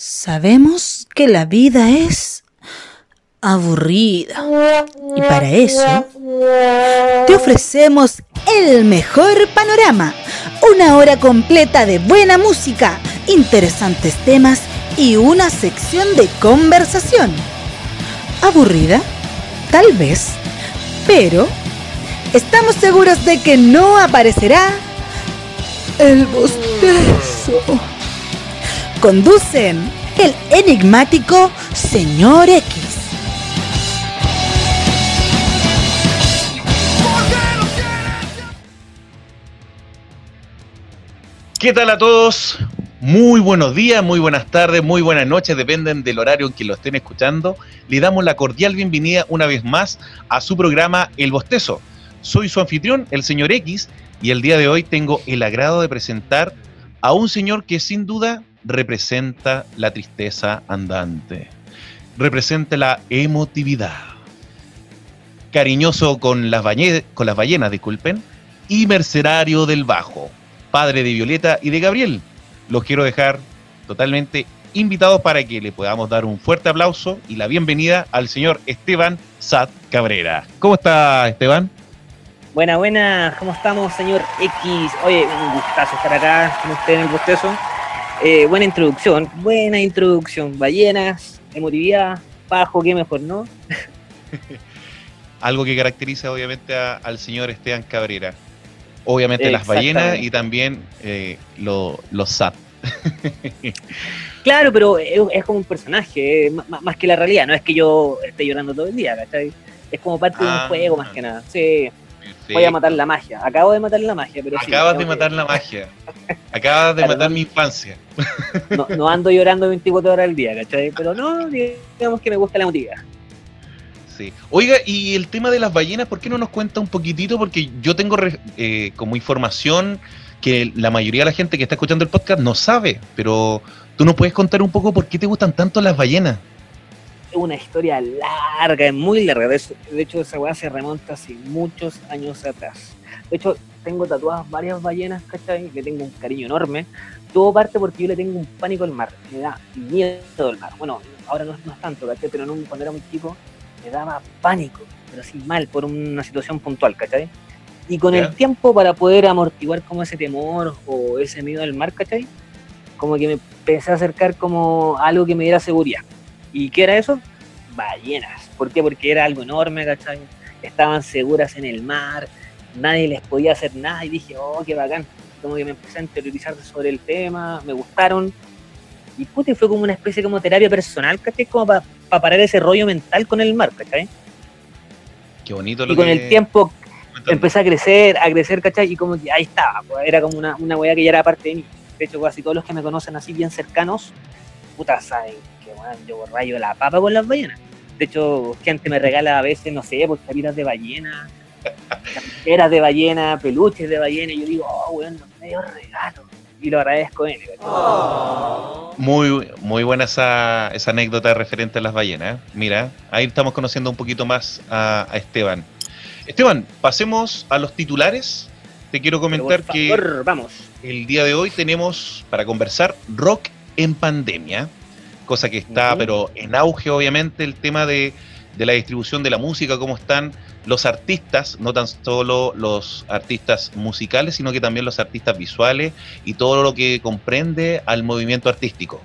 Sabemos que la vida es aburrida. Y para eso te ofrecemos el mejor panorama. Una hora completa de buena música, interesantes temas y una sección de conversación. ¿Aburrida? Tal vez. Pero estamos seguros de que no aparecerá el bostezo. Conducen el enigmático Señor X. ¿Qué tal a todos? Muy buenos días, muy buenas tardes, muy buenas noches, dependen del horario en que lo estén escuchando. Le damos la cordial bienvenida una vez más a su programa El Bostezo. Soy su anfitrión, el señor X, y el día de hoy tengo el agrado de presentar a un señor que sin duda representa la tristeza andante, representa la emotividad, cariñoso con las, con las ballenas, disculpen, y mercenario del bajo, padre de Violeta y de Gabriel. Los quiero dejar totalmente invitados para que le podamos dar un fuerte aplauso y la bienvenida al señor Esteban Sat Cabrera. ¿Cómo está Esteban? Buena, buena, ¿cómo estamos, señor X? Oye, un gustazo estar acá con usted en el bostezo. Eh, buena introducción, buena introducción. Ballenas, emotividad, bajo, qué mejor, ¿no? Algo que caracteriza obviamente al señor Esteban Cabrera. Obviamente las ballenas y también eh, los SAT. claro, pero es, como un personaje, eh, más, que la realidad. No es que yo esté llorando todo el día, ¿cachai? Es como parte de un ah. juego más que nada. Sí. Voy a matar la magia. Acabo de matar la magia, pero Acabas de matar la magia. Acabas de matar mi infancia. No, ando llorando 24 horas al día, ¿cachai? Pero no, digamos que me gusta la motividad. Sí. Oiga, y el tema de las ballenas, ¿por qué no nos cuenta un poquitito? Porque yo tengo eh, como información que la mayoría de la gente que está escuchando el podcast no sabe, pero tú nos puedes contar un poco por qué te gustan tanto las ballenas una historia larga, muy larga. De hecho, esa weá se remonta hace muchos años atrás. De hecho, tengo tatuadas varias ballenas, ¿cachai? Le tengo un cariño enorme. Todo parte porque yo le tengo un pánico al mar. Me da miedo al mar. Bueno, ahora no, es tanto, ¿cachai? Pero cuando era muy chico me daba pánico, pero así mal, por una situación puntual, ¿cachai? Y con el tiempo, para poder amortiguar como ese temor o ese miedo al mar, ¿cachai? Como que me empecé a acercar como algo que me diera seguridad. ¿Y qué era eso? Ballenas. ¿Por qué? Porque era algo enorme, ¿cachai? Estaban seguras en el mar, nadie les podía hacer nada y dije, oh, qué bacán. Como que me empecé a interiorizar sobre el tema, me gustaron. Y puta, fue como una especie como terapia personal, ¿cachai? Como para parar ese rollo mental con el mar, ¿cachai? Qué bonito lo Y con el tiempo empecé a crecer, a crecer, ¿cachai? Y como que ahí estaba, pues, era como una, una weá que ya era parte de mí. De hecho, casi todos los que me conocen así bien cercanos, puta, saben yo rayo la papa con las ballenas. De hecho, gente me regala a veces, no sé, pues capitas de ballena, capitas de ballena, peluches de ballena, y yo digo, oh, weón, medio regalo. Y lo agradezco él. Muy, muy buena esa, esa anécdota referente a las ballenas. Mira, ahí estamos conociendo un poquito más a, Esteban. Esteban, pasemos a los titulares. Te quiero comentar que vamos. el día de hoy tenemos para conversar rock en pandemia cosa que está, pero en auge obviamente, el tema de, la distribución de la música, cómo están los artistas, no tan solo los artistas musicales, sino que también los artistas visuales y todo lo que comprende al movimiento artístico.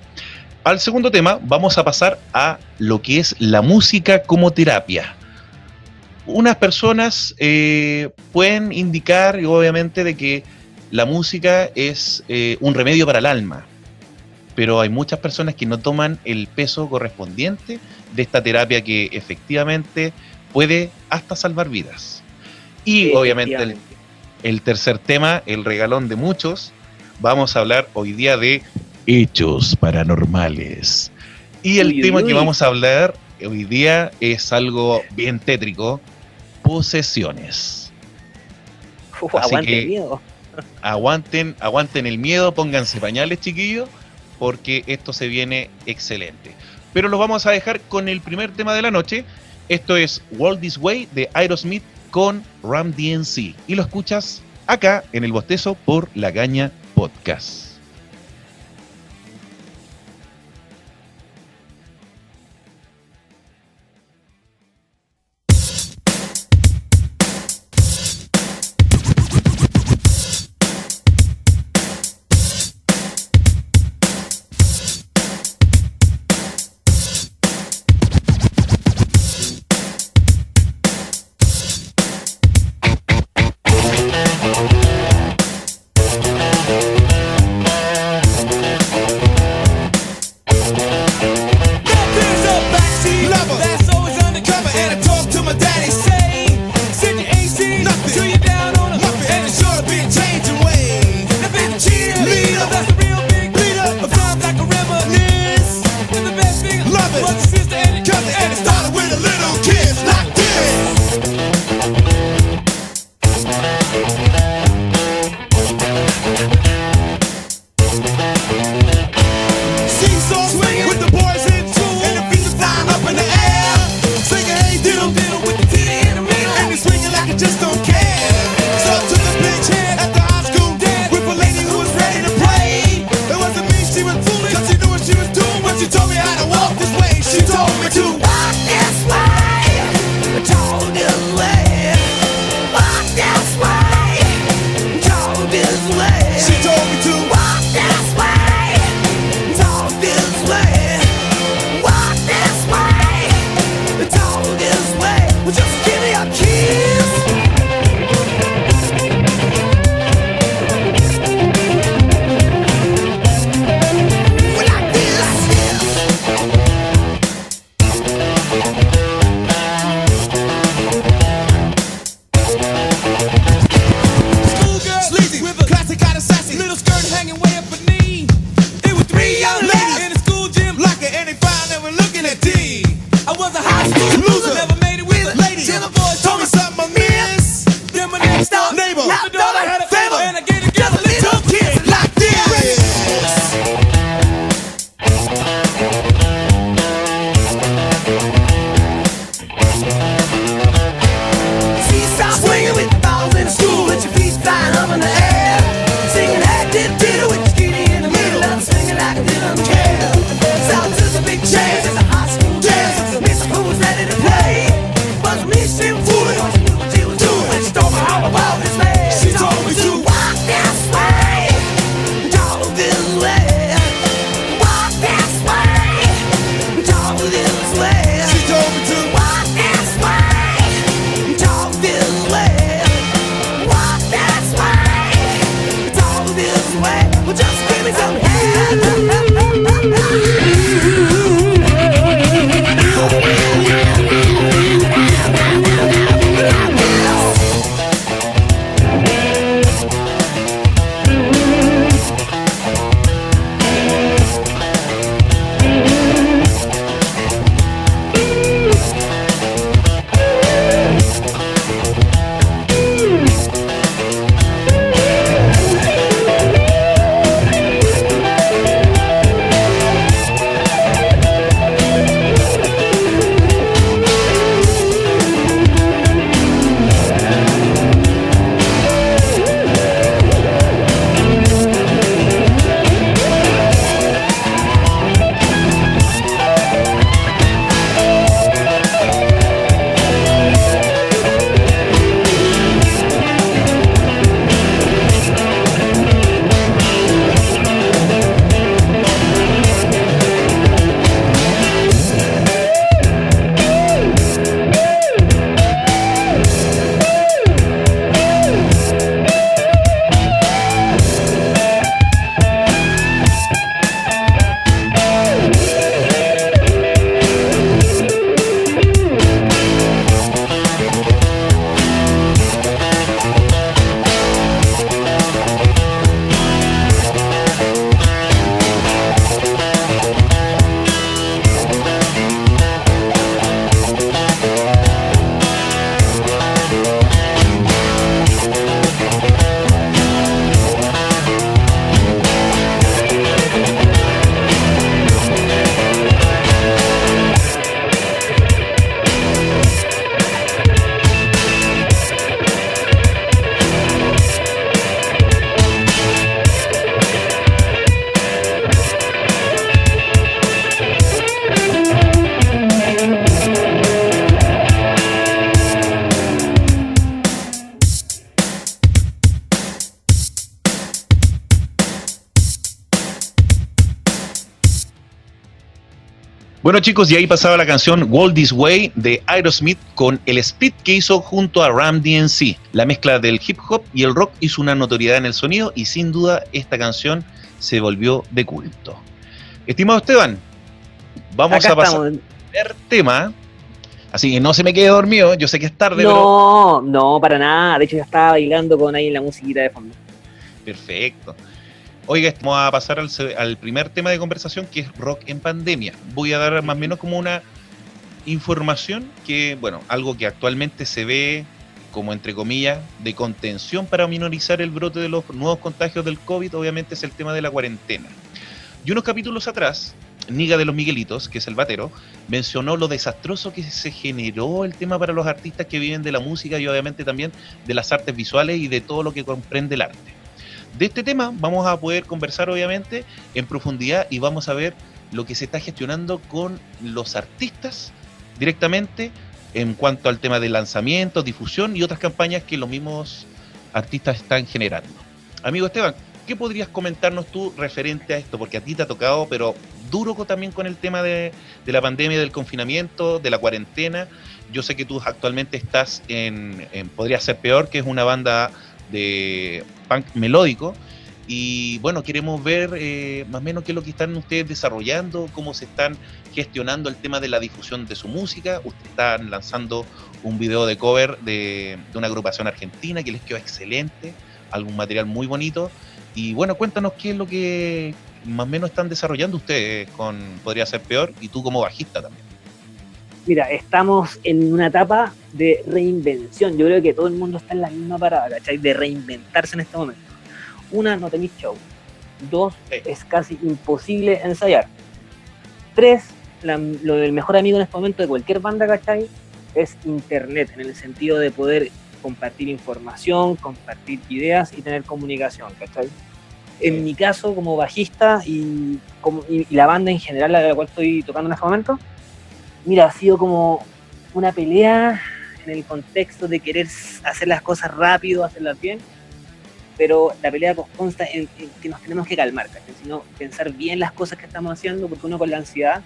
Al segundo tema vamos a pasar a lo que es la música como terapia. Unas personas eh, pueden indicar, obviamente, de que la música es eh, un remedio para el alma, pero hay muchas personas que no toman el peso correspondiente de esta terapia que efectivamente puede hasta salvar vidas. Y obviamente el, tercer tema, el regalón de muchos, vamos a hablar hoy día de hechos paranormales. Y el tema que vamos a hablar hoy día es algo bien tétrico, posesiones. Así que el miedo. Aguanten, aguanten el miedo, pónganse pañales, chiquillos porque esto se viene excelente. Pero los vamos a dejar con el primer tema de la noche. Esto es World This Way de Aerosmith con Ram DNC. Y lo escuchas acá en el bostezo por La Gaña Podcast. Bueno chicos, y ahí pasaba la canción World This Way de Aerosmith con el split que hizo junto a Ram DNC. La mezcla del hip hop y el rock hizo una notoriedad en el sonido y sin duda esta canción se volvió de culto. Estimado Esteban, vamos a pasar al primer tema. Así que no se me quede dormido, yo sé que es tarde, no, No, para nada. De hecho, ya estaba bailando con ahí la musiquita de fondo. Perfecto. Oiga, vamos a pasar al, primer tema de conversación que es rock en pandemia. Voy a dar más o menos como una información que, bueno, algo que actualmente se ve como entre comillas de contención para minorizar el brote de los nuevos contagios del COVID, obviamente es el tema de la cuarentena. Y unos capítulos atrás, Niga de los Miguelitos, que es el batero, mencionó lo desastroso que se generó el tema para los artistas que viven de la música y obviamente también de las artes visuales y de todo lo que comprende el arte. De este tema vamos a poder conversar obviamente en profundidad y vamos a ver lo que se está gestionando con los artistas directamente en cuanto al tema de lanzamiento, difusión y otras campañas que los mismos artistas están generando. Amigo Esteban, ¿qué podrías comentarnos tú referente a esto? Porque a ti te ha tocado, pero duro también con el tema de, la pandemia, del confinamiento, de la cuarentena. Yo sé que tú actualmente estás en Podría Ser Peor, que es una banda de punk melódico, y bueno, queremos ver eh, más o menos qué es lo que están ustedes desarrollando, cómo se están gestionando el tema de la difusión de su música. Ustedes están lanzando un video de cover de, una agrupación argentina que les quedó excelente, algún material muy bonito. Y bueno, cuéntanos qué es lo que más o menos están desarrollando ustedes con Podría Ser Peor y tú como bajista también. Mira, estamos en una etapa de reinvención. Yo creo que todo el mundo está en la misma parada, ¿cachai? De reinventarse en este momento una, no tenéis show. Dos, es casi imposible ensayar. Tres, lo del mejor amigo en este momento de cualquier banda, ¿cachai? Es internet, en el sentido de poder compartir información, compartir ideas y tener comunicación, ¿cachai? En mi caso, como bajista y, como, y, la banda en general, a la cual estoy tocando en este momento, mira, ha sido como una pelea en el contexto de querer hacer las cosas rápido, hacerlas bien, pero la pelea consta en, que nos tenemos que calmar, sino pensar bien las cosas que estamos haciendo, porque uno con la ansiedad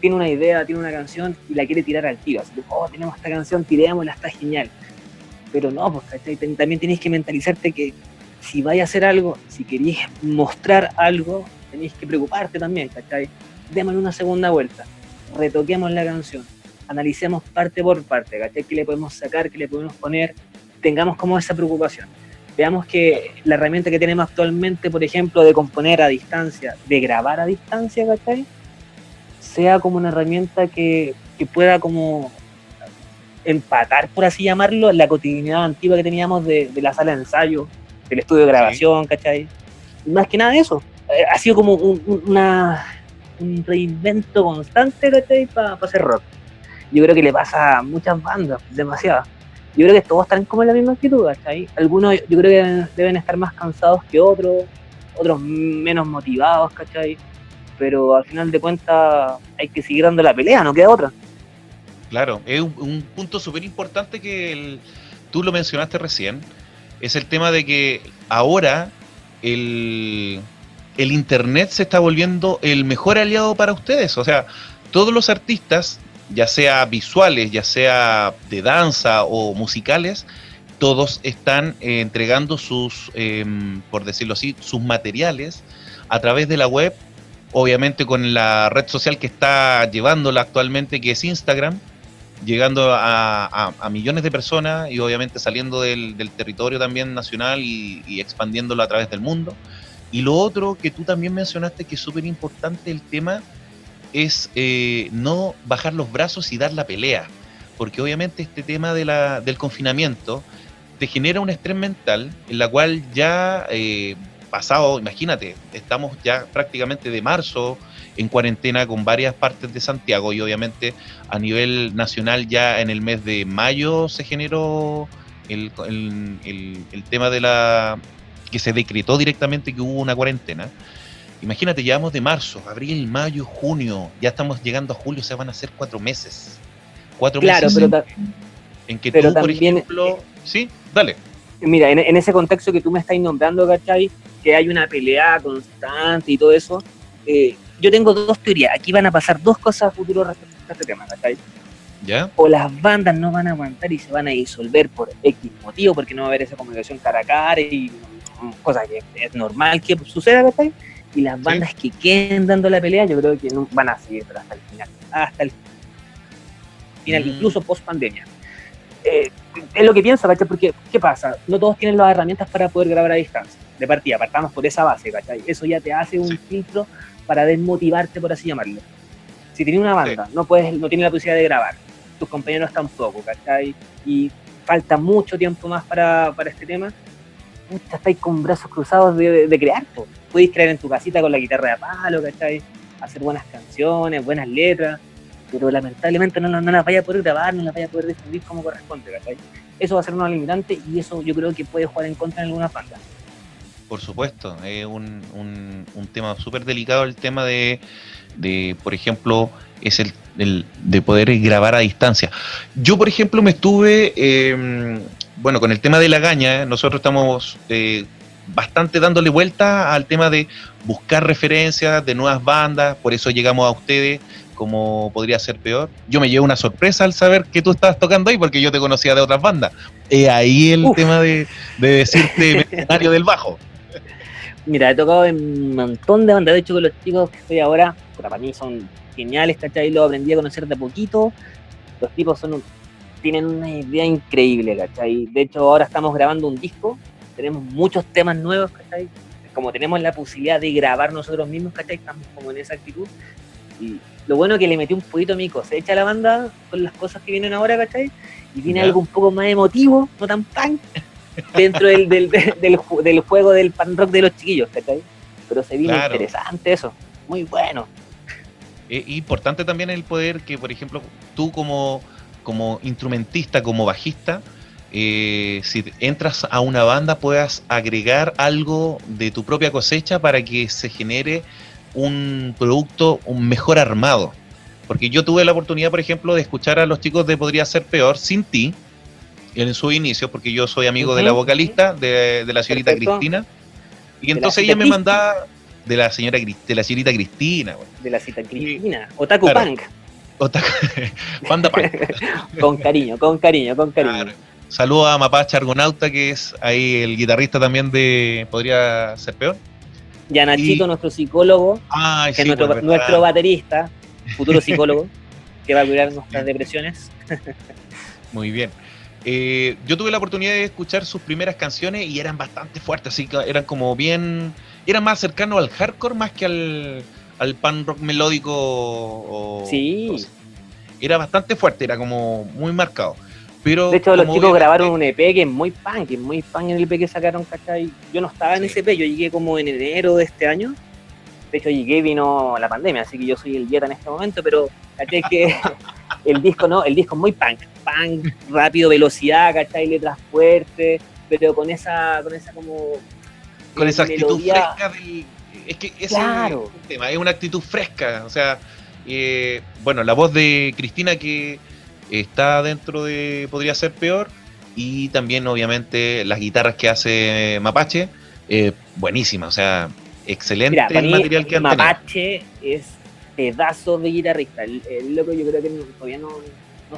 tiene una idea, tiene una canción y la quiere tirar al tiro, así que, oh, tenemos esta canción, tirémosla, está genial. Pero no, pues, también tenéis que mentalizarte que si vais a hacer algo, si queréis mostrar algo, tenéis que preocuparte también, ¿cachai? Démosle una segunda vuelta, retoquemos la canción, analicemos parte por parte, ¿cachai? ¿Qué le podemos sacar, qué le podemos poner? Tengamos como esa preocupación Veamos que la herramienta que tenemos actualmente, por ejemplo, de componer a distancia, de grabar a distancia, ¿cachai? Sea como una herramienta que, pueda como empatar, por así llamarlo, la cotidianidad antigua que teníamos de, la sala de ensayo, del estudio de grabación, ¿cachai? Y más que nada eso, eh, ha sido como un, una, un reinvento constante, ¿cachai? Para hacer rock. Yo creo que le pasa a muchas bandas, demasiadas yo creo que todos están como en la misma actitud, ¿cachai? Algunos yo creo que deben, estar más cansados que otros, otros menos motivados, ¿cachai? Pero al final de cuentas hay que seguir dando la pelea, no queda otra. Claro, es un, punto súper importante que tú lo mencionaste recién, es el tema de que ahora el, el Internet se está volviendo el mejor aliado para ustedes. O sea, todos los artistas ya sea visuales, ya sea de danza o musicales, todos están eh, entregando sus, em, por decirlo así, sus materiales a través de la web, obviamente con la red social que está llevándola actualmente, que es Instagram, llegando a, millones de personas y obviamente saliendo del, territorio también nacional y, y, expandiéndolo a través del mundo. Y lo otro que tú también mencionaste que es súper importante, el tema es eh, no bajar los brazos y dar la pelea, porque obviamente este tema de la, del confinamiento te genera un estrés mental en la cual ya eh, pasado, imagínate, estamos ya prácticamente de marzo en cuarentena con varias partes de Santiago y obviamente a nivel nacional ya en el mes de mayo se generó el, el tema de la que se decretó directamente que hubo una cuarentena Imagínate, llevamos de marzo, abril, mayo, junio, ya estamos llegando a julio, o sea, van a ser cuatro meses. Cuatro meses en, que tú, por ejemplo, sí, dale. Mira, en, ese contexto que tú me estás nombrando, ¿cachai? Que hay una pelea constante y todo eso, eh, yo tengo dos teorías. Aquí van a pasar dos cosas a futuro respecto a este tema, ¿cachai? ¿Ya? O las bandas no van a aguantar y se van a disolver por X motivo, porque no va a haber esa comunicación cara a cara y cosas que es normal que suceda, y las bandas que queden dando la pelea, yo creo que no van a seguir hasta el final. Hasta el final, mm. incluso post pandemia. Eh, es lo que pienso, ¿cachai? Porque, ¿qué pasa? No todos tienen las herramientas para poder grabar a distancia. De partida, partamos por esa base, ¿cachai? Eso ya te hace un filtro para desmotivarte, por así llamarlo. Si tienes una banda, no puedes, no tienes la posibilidad de grabar, tus compañeros tampoco, ¿cachai? Y falta mucho tiempo más para, para este tema, estáis con brazos cruzados de, de, crear, podéis crear en tu casita con la guitarra de palo, ¿cachai? Hacer buenas canciones, buenas letras, pero lamentablemente no, las vaya a poder grabar, no las vaya a poder difundir como corresponde, ¿cachai? Eso va a ser una limitante y eso yo creo que puede jugar en contra en algunas bandas. Por supuesto, es un, un, tema súper delicado el tema de, de, por ejemplo, es el, de poder grabar a distancia. Yo, por ejemplo, me estuve, em, bueno, con el tema de la gaña, nosotros estamos eh, bastante dándole vuelta al tema de buscar referencias de nuevas bandas, por eso llegamos a ustedes como podría ser peor. Yo me llevo una sorpresa al saber que tú estabas tocando ahí porque yo te conocía de otras bandas. Y ahí el tema de, de decirte mercenario del bajo. Mira, he tocado en un montón de bandas. De hecho, con los chicos que estoy ahora, para mí son geniales, ¿cachai? Lo aprendí a conocer de poquito. Los tipos son tienen una idea increíble, ¿cachai? De hecho, ahora estamos grabando un disco. Tenemos muchos temas nuevos, ¿cachai? Como tenemos la posibilidad de grabar nosotros mismos, ¿cachai? Estamos como en esa actitud. Y lo bueno es que le metí un poquito a mi cosecha a la banda con las cosas que vienen ahora, ¿cachai? Y tiene algo un poco más emotivo, no tan punk, dentro del, del, del, juego del pan rock de los chiquillos, ¿cachai? Pero se viene interesante eso, muy bueno. Es importante también el poder que, por ejemplo, tú como, como instrumentista, como bajista, eh, si entras a una banda puedas agregar algo de tu propia cosecha para que se genere un producto un mejor armado. Porque yo tuve la oportunidad, por ejemplo, de escuchar a los chicos de Podría Ser Peor sin ti, en su inicio, porque yo soy amigo de la vocalista, de, la señorita Cristina. Y entonces ella me mandaba de la señora de la señorita Cristina. De la cita Cristina. Otaku Punk. Otaku, Panda con cariño, con cariño, con cariño. Saludo a Mapache Argonauta, que es ahí el guitarrista también de Podría Ser Peor. Y a Nachito, nuestro psicólogo, que es nuestro, nuestro, baterista, futuro psicólogo, que va a curar nuestras depresiones. Muy bien. Eh, yo tuve la oportunidad de escuchar sus primeras canciones y eran bastante fuertes, así que eran como bien. Eran más cercanos al hardcore más que al, al pan rock melódico. sí. era bastante fuerte, era como muy marcado. Pero de hecho, los chicos grabaron un EP que es muy punk, que es muy punk en el EP que sacaron, ¿cachai? Yo no estaba en ese EP, yo llegué como en enero de este año. De hecho, llegué vino la pandemia, así que yo soy el dieta en este momento, pero ¿cachai? que el disco no, el disco es muy punk, punk, rápido, velocidad, ¿cachai? Letras fuertes, pero con esa, con esa como con esa actitud fresca del, es que ese claro. es un tema, es una actitud fresca, o sea, eh, bueno, la voz de Cristina que está dentro de Podría ser peor. Y también, obviamente, las guitarras que hace Mapache, eh, buenísima, o sea, excelente el material que han Mapache es pedazo de guitarrista. El, loco, yo creo que todavía no,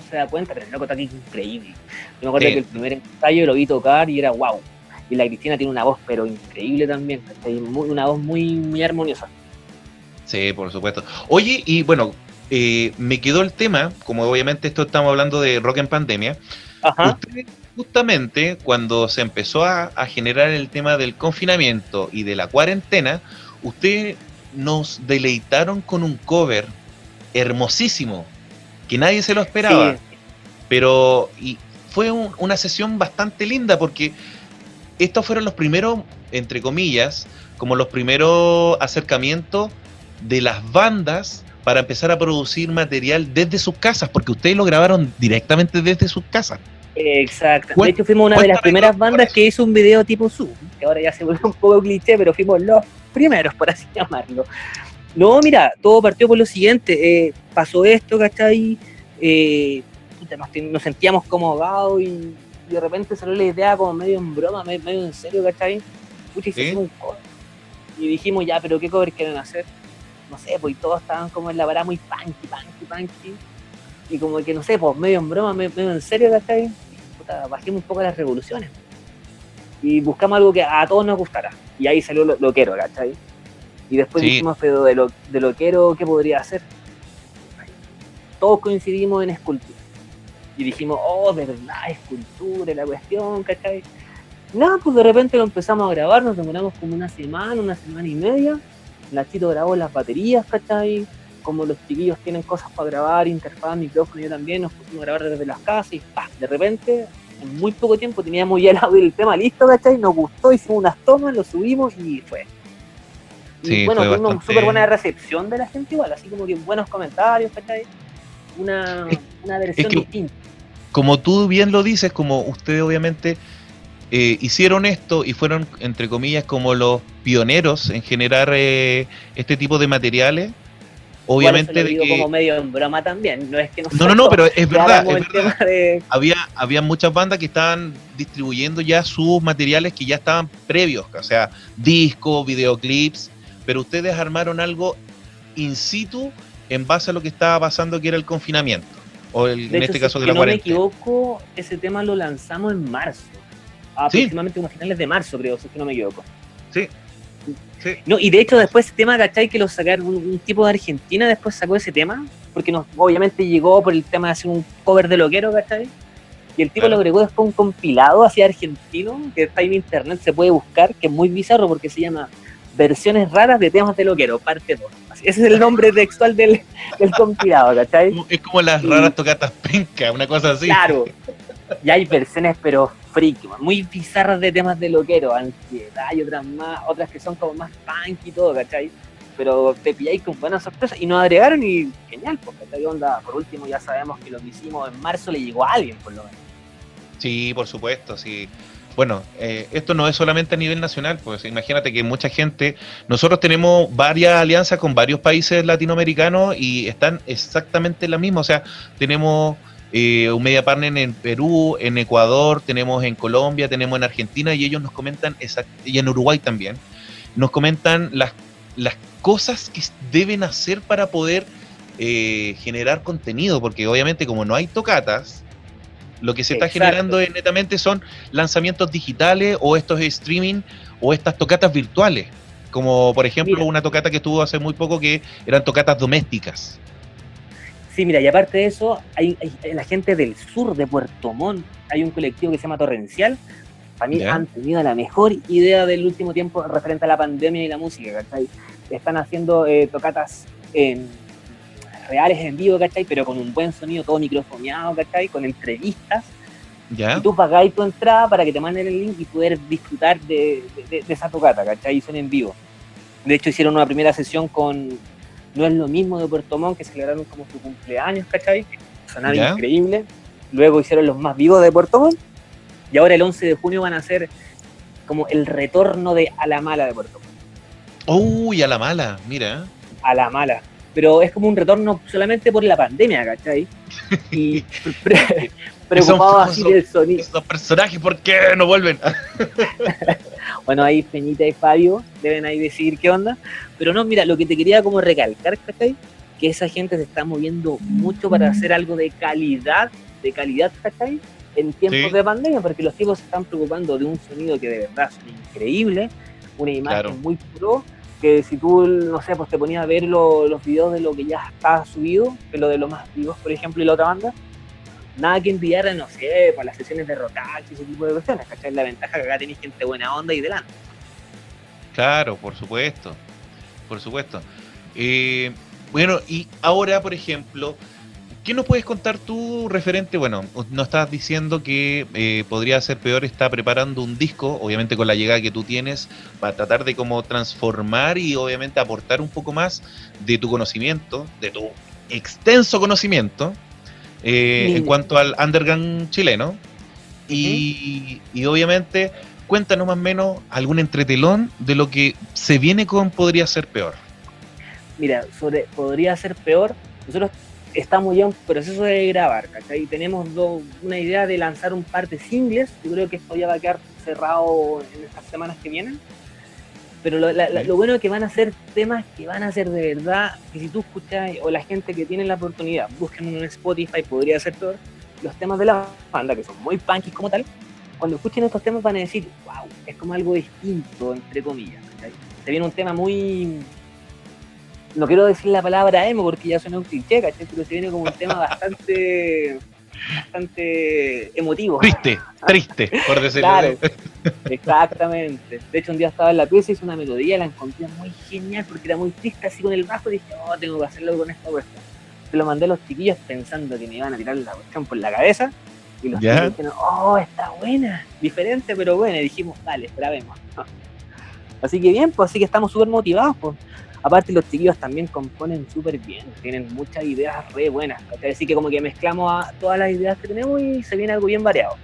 se da cuenta, pero el loco está aquí increíble. Yo me acuerdo que el primer ensayo lo vi tocar y era wow. Y la Cristina tiene una voz, pero increíble también, una voz muy, muy armoniosa. Sí, por supuesto. Oye, y bueno, eh, me quedó el tema, como obviamente esto estamos hablando de rock en pandemia, justamente cuando se empezó a, generar el tema del confinamiento y de la cuarentena, ustedes nos deleitaron con un cover hermosísimo, que nadie se lo esperaba, pero y fue una sesión bastante linda porque estos fueron los primeros, entre comillas, como los primeros acercamientos de las bandas para empezar a producir material desde sus casas, porque ustedes lo grabaron directamente desde sus casas. Exacto. De hecho, fuimos una de las primeras bandas que hizo un video tipo Zoom, que ahora ya se vuelve un poco cliché, pero fuimos los primeros, por así llamarlo. No, mira, todo partió por lo siguiente. Eh, pasó esto, ¿cachai? Eh, nos sentíamos como ahogados y, de repente salió la idea como medio en broma, medio en serio, ¿cachai? Y dijimos, ya, pero ¿qué cover quieren hacer? no sé, pues todos estaban como en la parada muy punky, punky, punky. Y como que, no sé, pues medio en broma, medio en serio, ¿cachai? Puta, bajemos un poco las revoluciones. Y buscamos algo que a todos nos gustara. Y ahí salió lo, quiero, ¿cachai? Y después dijimos, pero de lo, de lo quiero, ¿qué podría hacer? Todos coincidimos en escultura. Y dijimos, oh, verdad, escultura, la cuestión, ¿cachai? Nada, pues de repente lo empezamos a grabar, nos demoramos como una semana, una semana y media Nachito grabó las baterías, ¿cachai? Como los chiquillos tienen cosas para grabar, interfaz, micrófono, yo también nos pusimos a grabar desde las casas y ¡pah! de repente, en muy poco tiempo teníamos ya el audio del tema listo, ¿cachai? Nos gustó, hicimos unas tomas, lo subimos y fue. Y bueno, tuvimos súper buena recepción de la gente igual, así como que buenos comentarios, ¿cachai? Una, una versión distinta. Como tú bien lo dices, como ustedes obviamente eh, hicieron esto y fueron, entre comillas, como los pioneros en generar eh, este tipo de materiales. Obviamente eso lo de digo que... como medio en broma también, no es que No, no, no, pero es verdad, es de- Había, había muchas bandas que estaban distribuyendo ya sus materiales que ya estaban previos, o sea, discos, videoclips, pero ustedes armaron algo in situ en base a lo que estaba pasando, que era el confinamiento, o el- De en hecho, este si caso es de la no me cuarentena. equivoco, ese tema lo lanzamos en marzo. Aproximadamente como a finales de marzo, creo, si es que no me equivoco. Sí, sí. No, y de hecho después ese tema, ¿cachai? Que lo sacaron, un, un tipo de Argentina después sacó ese tema, porque nos, obviamente llegó por el tema de hacer un cover de loquero, ¿cachai? Y el tipo Claro. lo agregó después un compilado así argentino, que está ahí en internet, se puede buscar, que es muy bizarro porque se llama Versiones raras de temas de loquero, parte 2. Así- Ese es el nombre textual del, del compilado, ¿cachai? Es como las raras tocatas penca, una cosa así. Claro. Y hay versiones, pero freak, muy bizarras de temas de loquero, ansiedad y otras más, otras que son como más punk y todo, ¿cachai? Pero te pilláis con buenas sorpresas y nos agregaron y genial, porque ¿qué onda? Por último, ya sabemos que lo que hicimos en marzo le llegó a alguien, por lo menos. Sí, por supuesto, sí. Bueno, eh, esto no es solamente a nivel nacional, pues imagínate que mucha gente, nosotros tenemos varias alianzas con varios países latinoamericanos y están exactamente la misma, o sea, tenemos eh, un media partner en Perú, en Ecuador, tenemos en Colombia, tenemos en Argentina y ellos nos comentan, exact- y en Uruguay también, nos comentan las, las cosas que deben hacer para poder eh, generar contenido, porque obviamente como no hay tocatas, lo que se está generando es netamente son lanzamientos digitales o estos streaming o estas tocatas virtuales. Como por ejemplo Mira. una tocata que estuvo hace muy poco que eran tocatas domésticas. Sí, mira, y aparte de eso, hay, hay- la gente del sur de Puerto Montt, hay un colectivo que se llama Torrencial. Para mí han tenido la mejor idea del último tiempo referente a la pandemia y la música, ¿cachai? Están haciendo eh, tocatas en, reales en vivo, ¿cachai? Pero con un buen sonido, todo microfoneado, ¿cachai? Con entrevistas. ¿Ya? Y tú pagáis tu entrada para que te manden el link y poder disfrutar de, de- de esa tocata, ¿cachai? Y son en vivo. De hecho, hicieron una primera sesión con No es lo mismo de Puerto Montt, que celebraron como su cumpleaños, ¿cachai? Sonaba Ya. increíble. Luego hicieron los más vivos de Puerto Montt. Y ahora el 11 de junio van a hacer como el retorno de A la Mala de Puerto Montt. Uy, a la mala, mira. A la Mala. Pero es como un retorno solamente por la pandemia, ¿cachai? Y pre- preocupado así del sonido. Estos personajes, ¿por qué no vuelven? Bueno, ahí Peñita y Fabio deben ahí decidir qué onda. Pero no, mira, lo que te quería como recalcar, ¿cachai? Que esa gente se está moviendo mucho para hacer algo de calidad, de calidad, ¿cachai? En tiempos Sí. de pandemia, porque los tipos se están preocupando de un sonido que de verdad es increíble, una imagen Claro. muy pro, que si tú, no sé, pues te ponías a ver lo- los videos de lo que ya está subido, que lo de los más vivos, por ejemplo, y la otra banda, nada que enviar a, no sé, para las sesiones de rotax y ese tipo de cuestiones, ¿cachai? La ventaja que acá tenéis gente buena onda y delante. Claro, por supuesto. Por supuesto. Eh, bueno, y ahora, por ejemplo, ¿qué nos puedes contar tú referente? Bueno, nos estás diciendo que eh, podría ser peor, está preparando un disco, obviamente con la llegada que tú tienes, para tratar de como transformar y obviamente aportar un poco más de tu conocimiento, de tu extenso conocimiento, eh, en cuanto al underground chileno. Y, y obviamente, cuéntanos más o menos algún entretelón de lo que se viene con Podría Ser Peor. Mira, sobre podría ser peor. Nosotros estamos ya en proceso de grabar, ¿cachai? Tenemos do- una idea de lanzar un par de singles. Yo creo que esto ya va a quedar cerrado en estas semanas que vienen. Pero lo, la- la- Sí. lo bueno es que van a ser temas que van a ser de verdad, que si tú escuchas, o la gente que tiene la oportunidad, busquen en Spotify, podría ser peor, los temas de la banda, que son muy punky como tal, cuando escuchen estos temas van a decir, wow, es como algo distinto, entre comillas. ¿cachai? Se viene un tema muy, no quiero decir la palabra emo porque ya suena un cliché, ¿cachai? Pero se viene como un tema bastante, bastante emotivo. Triste, triste, por decirlo Claro, exactamente. De hecho, un día estaba en la pieza, hice una melodía, la encontré muy genial porque era muy triste así con el bajo y dije, oh, tengo que hacerlo con esta cuestión. Se lo mandé a los chiquillos pensando que me iban a tirar la cuestión por la cabeza y los chiquillos dijeron, oh, está buena, diferente pero buena. Y dijimos, dale, grabemos. Así que bien, pues así que estamos súper motivados. Pues. Aparte los chiquillos también componen súper bien, tienen muchas ideas re buenas. Así que como que mezclamos a todas las ideas que tenemos y se viene algo bien variado.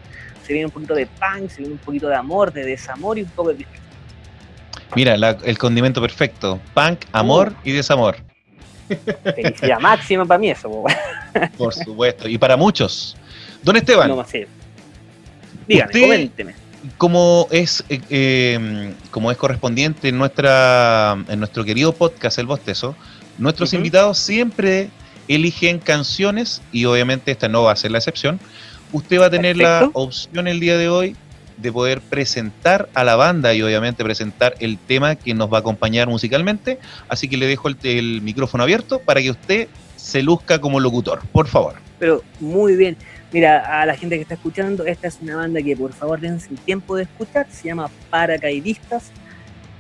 Se viene un poquito de punk, se viene un poquito de amor, de desamor y un poco de... Mira, el condimento perfecto. Punk, amor uh. y desamor. Felicidad máxima para mí eso. Por supuesto. Y para muchos. Don Esteban. No, Dígame, coménteme como es, eh, em, como es correspondiente en, nuestra, en nuestro querido podcast El Bostezo, nuestros invitados siempre eligen canciones y obviamente esta no va a ser la excepción. Usted va a tener la opción el día de hoy de poder presentar a la banda y obviamente presentar el tema que nos va a acompañar musicalmente. Así que le dejo el, el micrófono abierto para que usted se luzca como locutor, por favor. Pero muy bien. Mira, a la gente que está escuchando, esta es una banda que por favor dense el tiempo de escuchar, se llama Paracaidistas.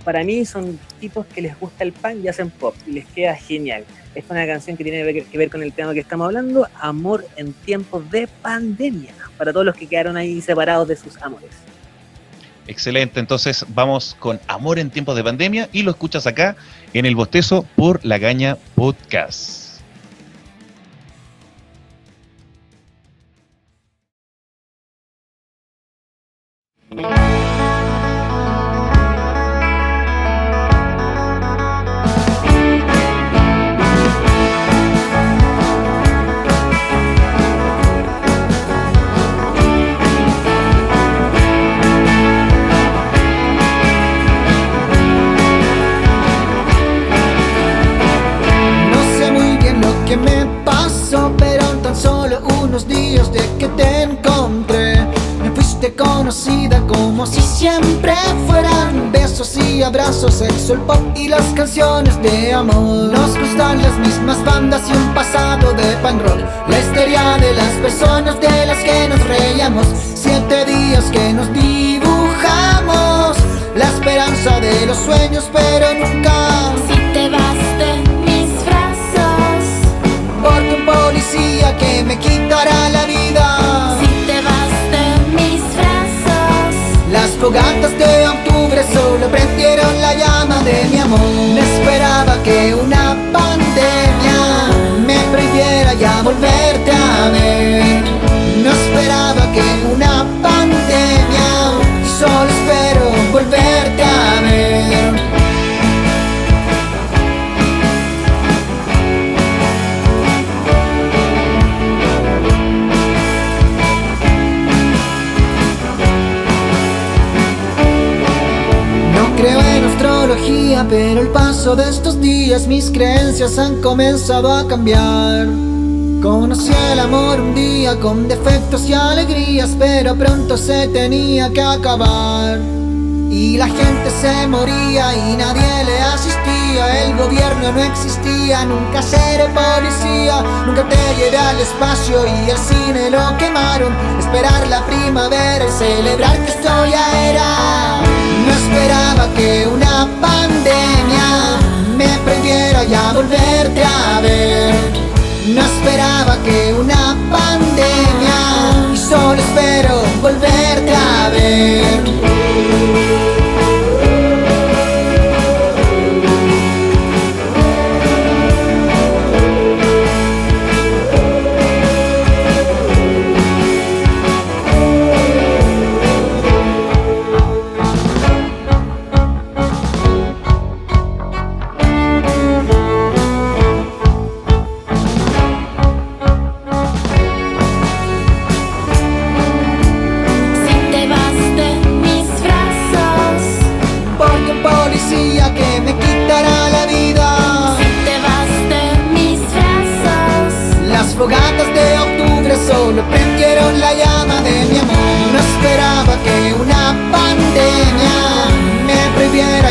Para mí son tipos que les gusta el pan y hacen pop y les queda genial. Es una canción que tiene que ver con el tema que estamos hablando, amor en tiempos de pandemia, para todos los que quedaron ahí separados de sus amores. Excelente, entonces vamos con Amor en tiempos de pandemia y lo escuchas acá en el bostezo por La Gaña Podcast. Pronto se tenía que acabar. Y la gente se moría y nadie le asistía, el gobierno no existía, nunca seré policía, nunca te llevé al espacio y el cine lo quemaron. Esperar la primavera y celebrar que esto ya era. No esperaba que una pandemia me prohibiera ya volverte a ver. No esperaba que una pandemia y solo espero volverte a ver.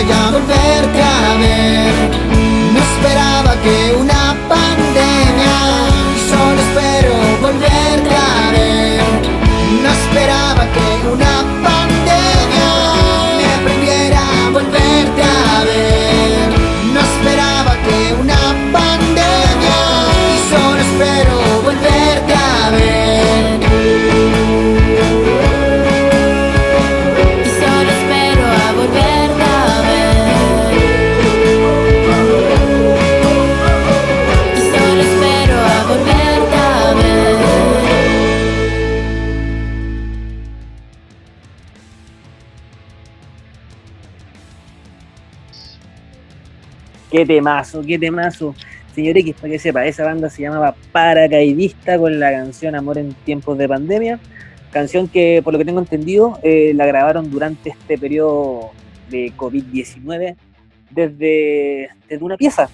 ya volverte a ver. No esperaba que una pandemia, solo espero volverte a ver. No esperaba que una pandemia. Qué temazo, qué temazo. Señor X, para que sepa, esa banda se llamaba Paracaidista con la canción Amor en tiempos de pandemia. Canción que, por lo que tengo entendido, eh, la grabaron durante este periodo de COVID-19 desde, desde una pieza.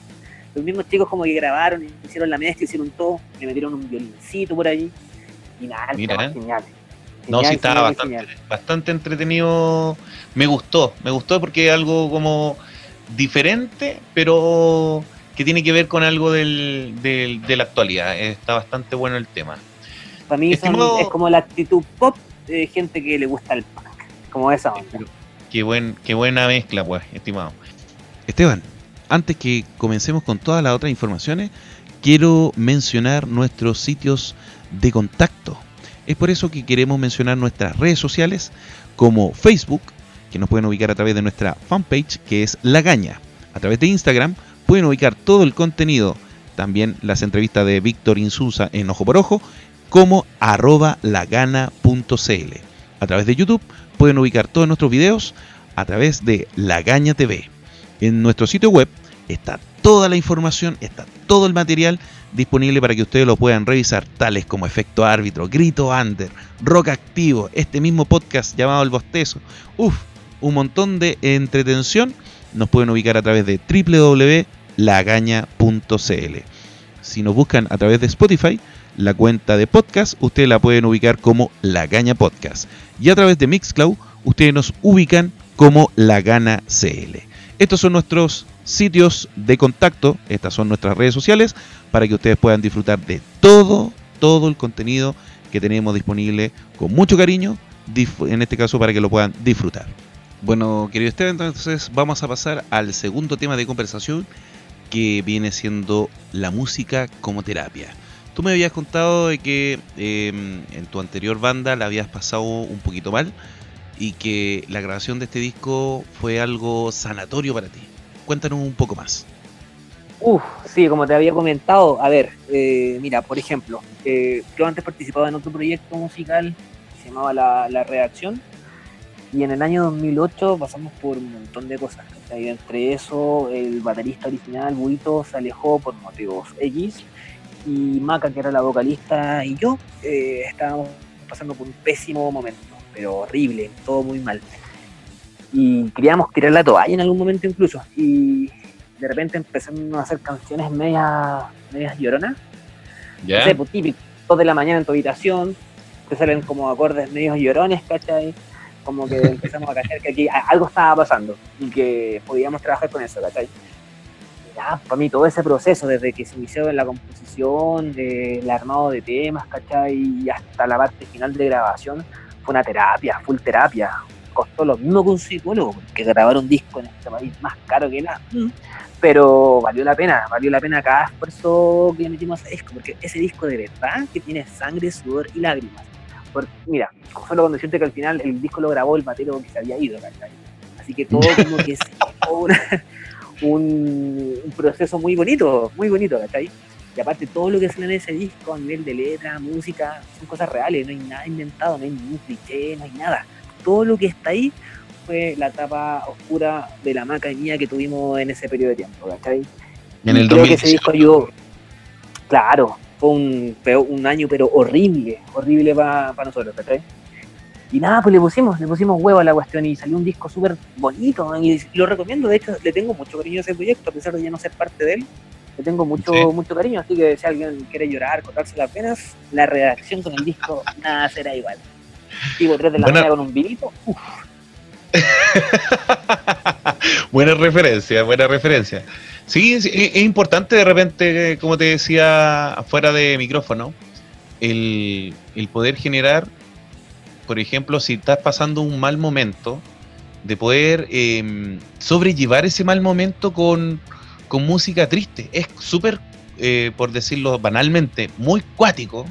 Los mismos chicos como que grabaron, hicieron la mezcla, hicieron todo, le metieron un violincito por ahí. Y nada, Mira, ¿eh? genial. No, sí, estaba bastante, bastante entretenido. Me gustó, me gustó porque algo como diferente, pero que tiene que ver con algo del, del- de la actualidad. Está bastante bueno el tema. Para mí son- es como la actitud pop de gente que le gusta el punk. Como esa onda. Qué, buen, qué buena mezcla, pues, estimado. Esteban, antes que comencemos con todas las otras informaciones, quiero mencionar nuestros sitios de contacto. Es por eso que queremos mencionar nuestras redes sociales como Facebook, que nos pueden ubicar a través de nuestra fanpage, que es La Gaña. A través de Instagram pueden ubicar todo el contenido, también las entrevistas de Víctor Insusa en Ojo por Ojo, como arroba lagana.cl. A través de YouTube pueden ubicar todos nuestros videos a través de La Gaña TV. En nuestro sitio web está toda la información, está todo el material disponible para que ustedes lo puedan revisar, tales como Efecto Árbitro, Grito Under, Rock Activo, este mismo podcast llamado El Bostezo. Uf, un montón de entretención. Nos pueden ubicar a través de www.lagaña.cl. Si nos buscan a través de Spotify, la cuenta de podcast, ustedes la pueden ubicar como La Gaña Podcast. Y a través de Mixcloud, ustedes nos ubican como La Gana CL. Estos son nuestros sitios de contacto, estas son nuestras redes sociales, para que ustedes puedan disfrutar de todo, todo el contenido que tenemos disponible con mucho cariño, en este caso para que lo puedan disfrutar. Bueno, querido Esteban, entonces vamos a pasar al segundo tema de conversación que viene siendo la música como terapia. Tú me habías contado de que eh, en tu anterior banda la habías pasado un poquito mal y que la grabación de este disco fue algo sanatorio para ti. Cuéntanos un poco más. Uf, sí, como te había comentado, a ver, eh, mira, por ejemplo, eh, yo antes participaba en otro proyecto musical que se llamaba La, La Redacción y en el año 2008 pasamos por un montón de cosas. ¿cachai? Entre eso, el baterista original, Buito, se alejó por motivos X y Maca, que era la vocalista, y yo eh, estábamos pasando por un pésimo momento, pero horrible, todo muy mal. Y queríamos tirar la toalla en algún momento incluso. Y de repente empezaron a hacer canciones medias, medias lloronas. ¿Ya? No sé, pues típico, dos de la mañana en tu habitación, te salen como acordes medios llorones, ¿cachai? Como que empezamos a cachar que aquí algo estaba pasando y que podíamos trabajar con eso, ¿cachai? Ya, para mí todo ese proceso, desde que se inició en la composición, de- el armado de temas, ¿cachai? Y hasta la parte final de grabación, fue una terapia, full terapia. Costó lo mismo que un psicólogo, porque grabar un disco en este país más caro que nada. Mm. Pero valió la pena, valió la pena cada esfuerzo que metimos a ese disco, porque ese disco de verdad que tiene sangre, sudor y lágrimas. Porque, mira, solo cuando siente que al final el disco lo grabó el batero que se había ido, ¿cachai? Así que todo como que es una- un, un proceso muy bonito, muy bonito, ¿cachai? Y aparte todo lo que sale en ese disco a nivel de letra, música, son cosas reales, no hay nada inventado, no hay ningún cliché, no hay nada. Todo lo que está ahí fue la etapa oscura de la maca y mía que tuvimos en ese periodo de tiempo, ¿cachai? En Y el creo que ese 2018. disco ayudó. Claro, fue un, un año pero horrible, horrible para nosotros, ¿cachai? Y nada, pues le pusimos, le pusimos huevo a la cuestión y salió un disco súper bonito y lo recomiendo, de hecho le tengo mucho cariño a ese proyecto, a pesar de ya no ser parte de él, le tengo mucho, Sí. mucho cariño, así que si alguien quiere llorar, cortarse las penas, la redacción con el disco, nada será igual. Tipo 3 de la Buena- mañana con un vinito, uf, buena referencia, buena referencia. Sí, es, es importante de repente, como te decía fuera de micrófono, el, el poder generar, por ejemplo, si estás pasando un mal momento, de poder eh, sobrellevar ese mal momento con, con música triste. Es súper, eh, por decirlo banalmente, muy cuático,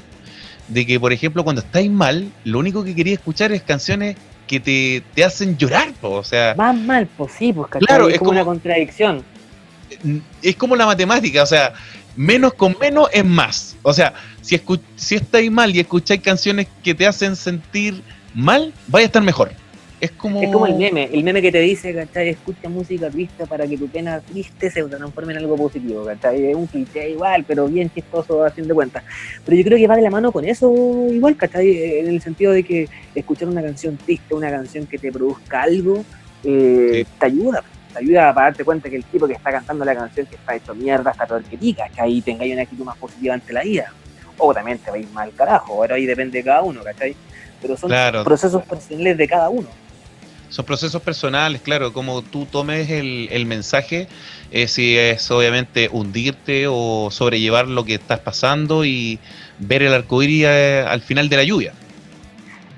de que, por ejemplo, cuando estáis mal, lo único que quería escuchar es canciones que te, te hacen llorar, po, o sea... más mal, pues sí, pues. Claro, es, es como como- una contradicción. es como la matemática, o sea, menos con menos es más. O sea, si, si estáis mal y escucháis canciones que te hacen sentir mal, vaya a estar mejor. Es como... Es como el meme, el meme que te dice, ¿cachai? Escucha música triste para que tu pena triste se transforme en algo positivo, ¿cachai? Es un cliché igual, pero bien chistoso a fin de cuentas. Pero yo creo que va de la mano con eso igual, ¿cachai? En el sentido de que escuchar una canción triste, una canción que te produzca algo, eh, Sí. te ayuda. Te ayuda para darte cuenta que el tipo que está cantando la canción que está hecho mierda está peor que ti, ¿cachai? Y tengáis una actitud más positiva ante la vida. O también te va a ir mal carajo, ahora ahí depende de cada uno, ¿cachai? Pero son Claro. procesos personales de cada uno. Son procesos personales, claro, como tú tomes el, el mensaje, eh, si es obviamente hundirte o sobrellevar lo que estás pasando y ver el arcoíris eh, al final de la lluvia.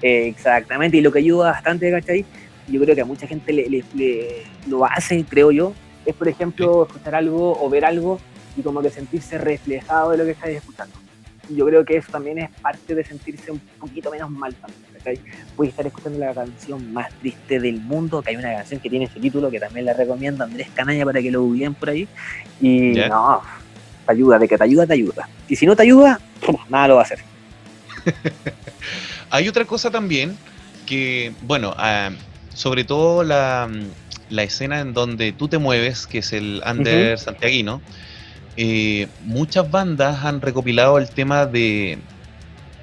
Exactamente, y lo que ayuda bastante, ¿cachai? Yo creo que a mucha gente le, le- le- lo hace, creo yo, es por ejemplo escuchar algo o ver algo y como que sentirse reflejado de lo que estáis escuchando. Y yo creo que eso también es parte de sentirse un poquito menos mal también, ¿cachai? Puedes estar escuchando la canción más triste del mundo, que hay una canción que tiene ese título que también la recomiendo Andrés Canalla para que lo googleen por ahí. Y no, te ayuda, de que te ayuda, te ayuda. Y si no te ayuda, nada lo va a hacer. Hay otra cosa también que, bueno, ah, sobre todo la, la escena en donde tú te mueves, que es el under santiaguino, eh, muchas bandas han recopilado el tema de,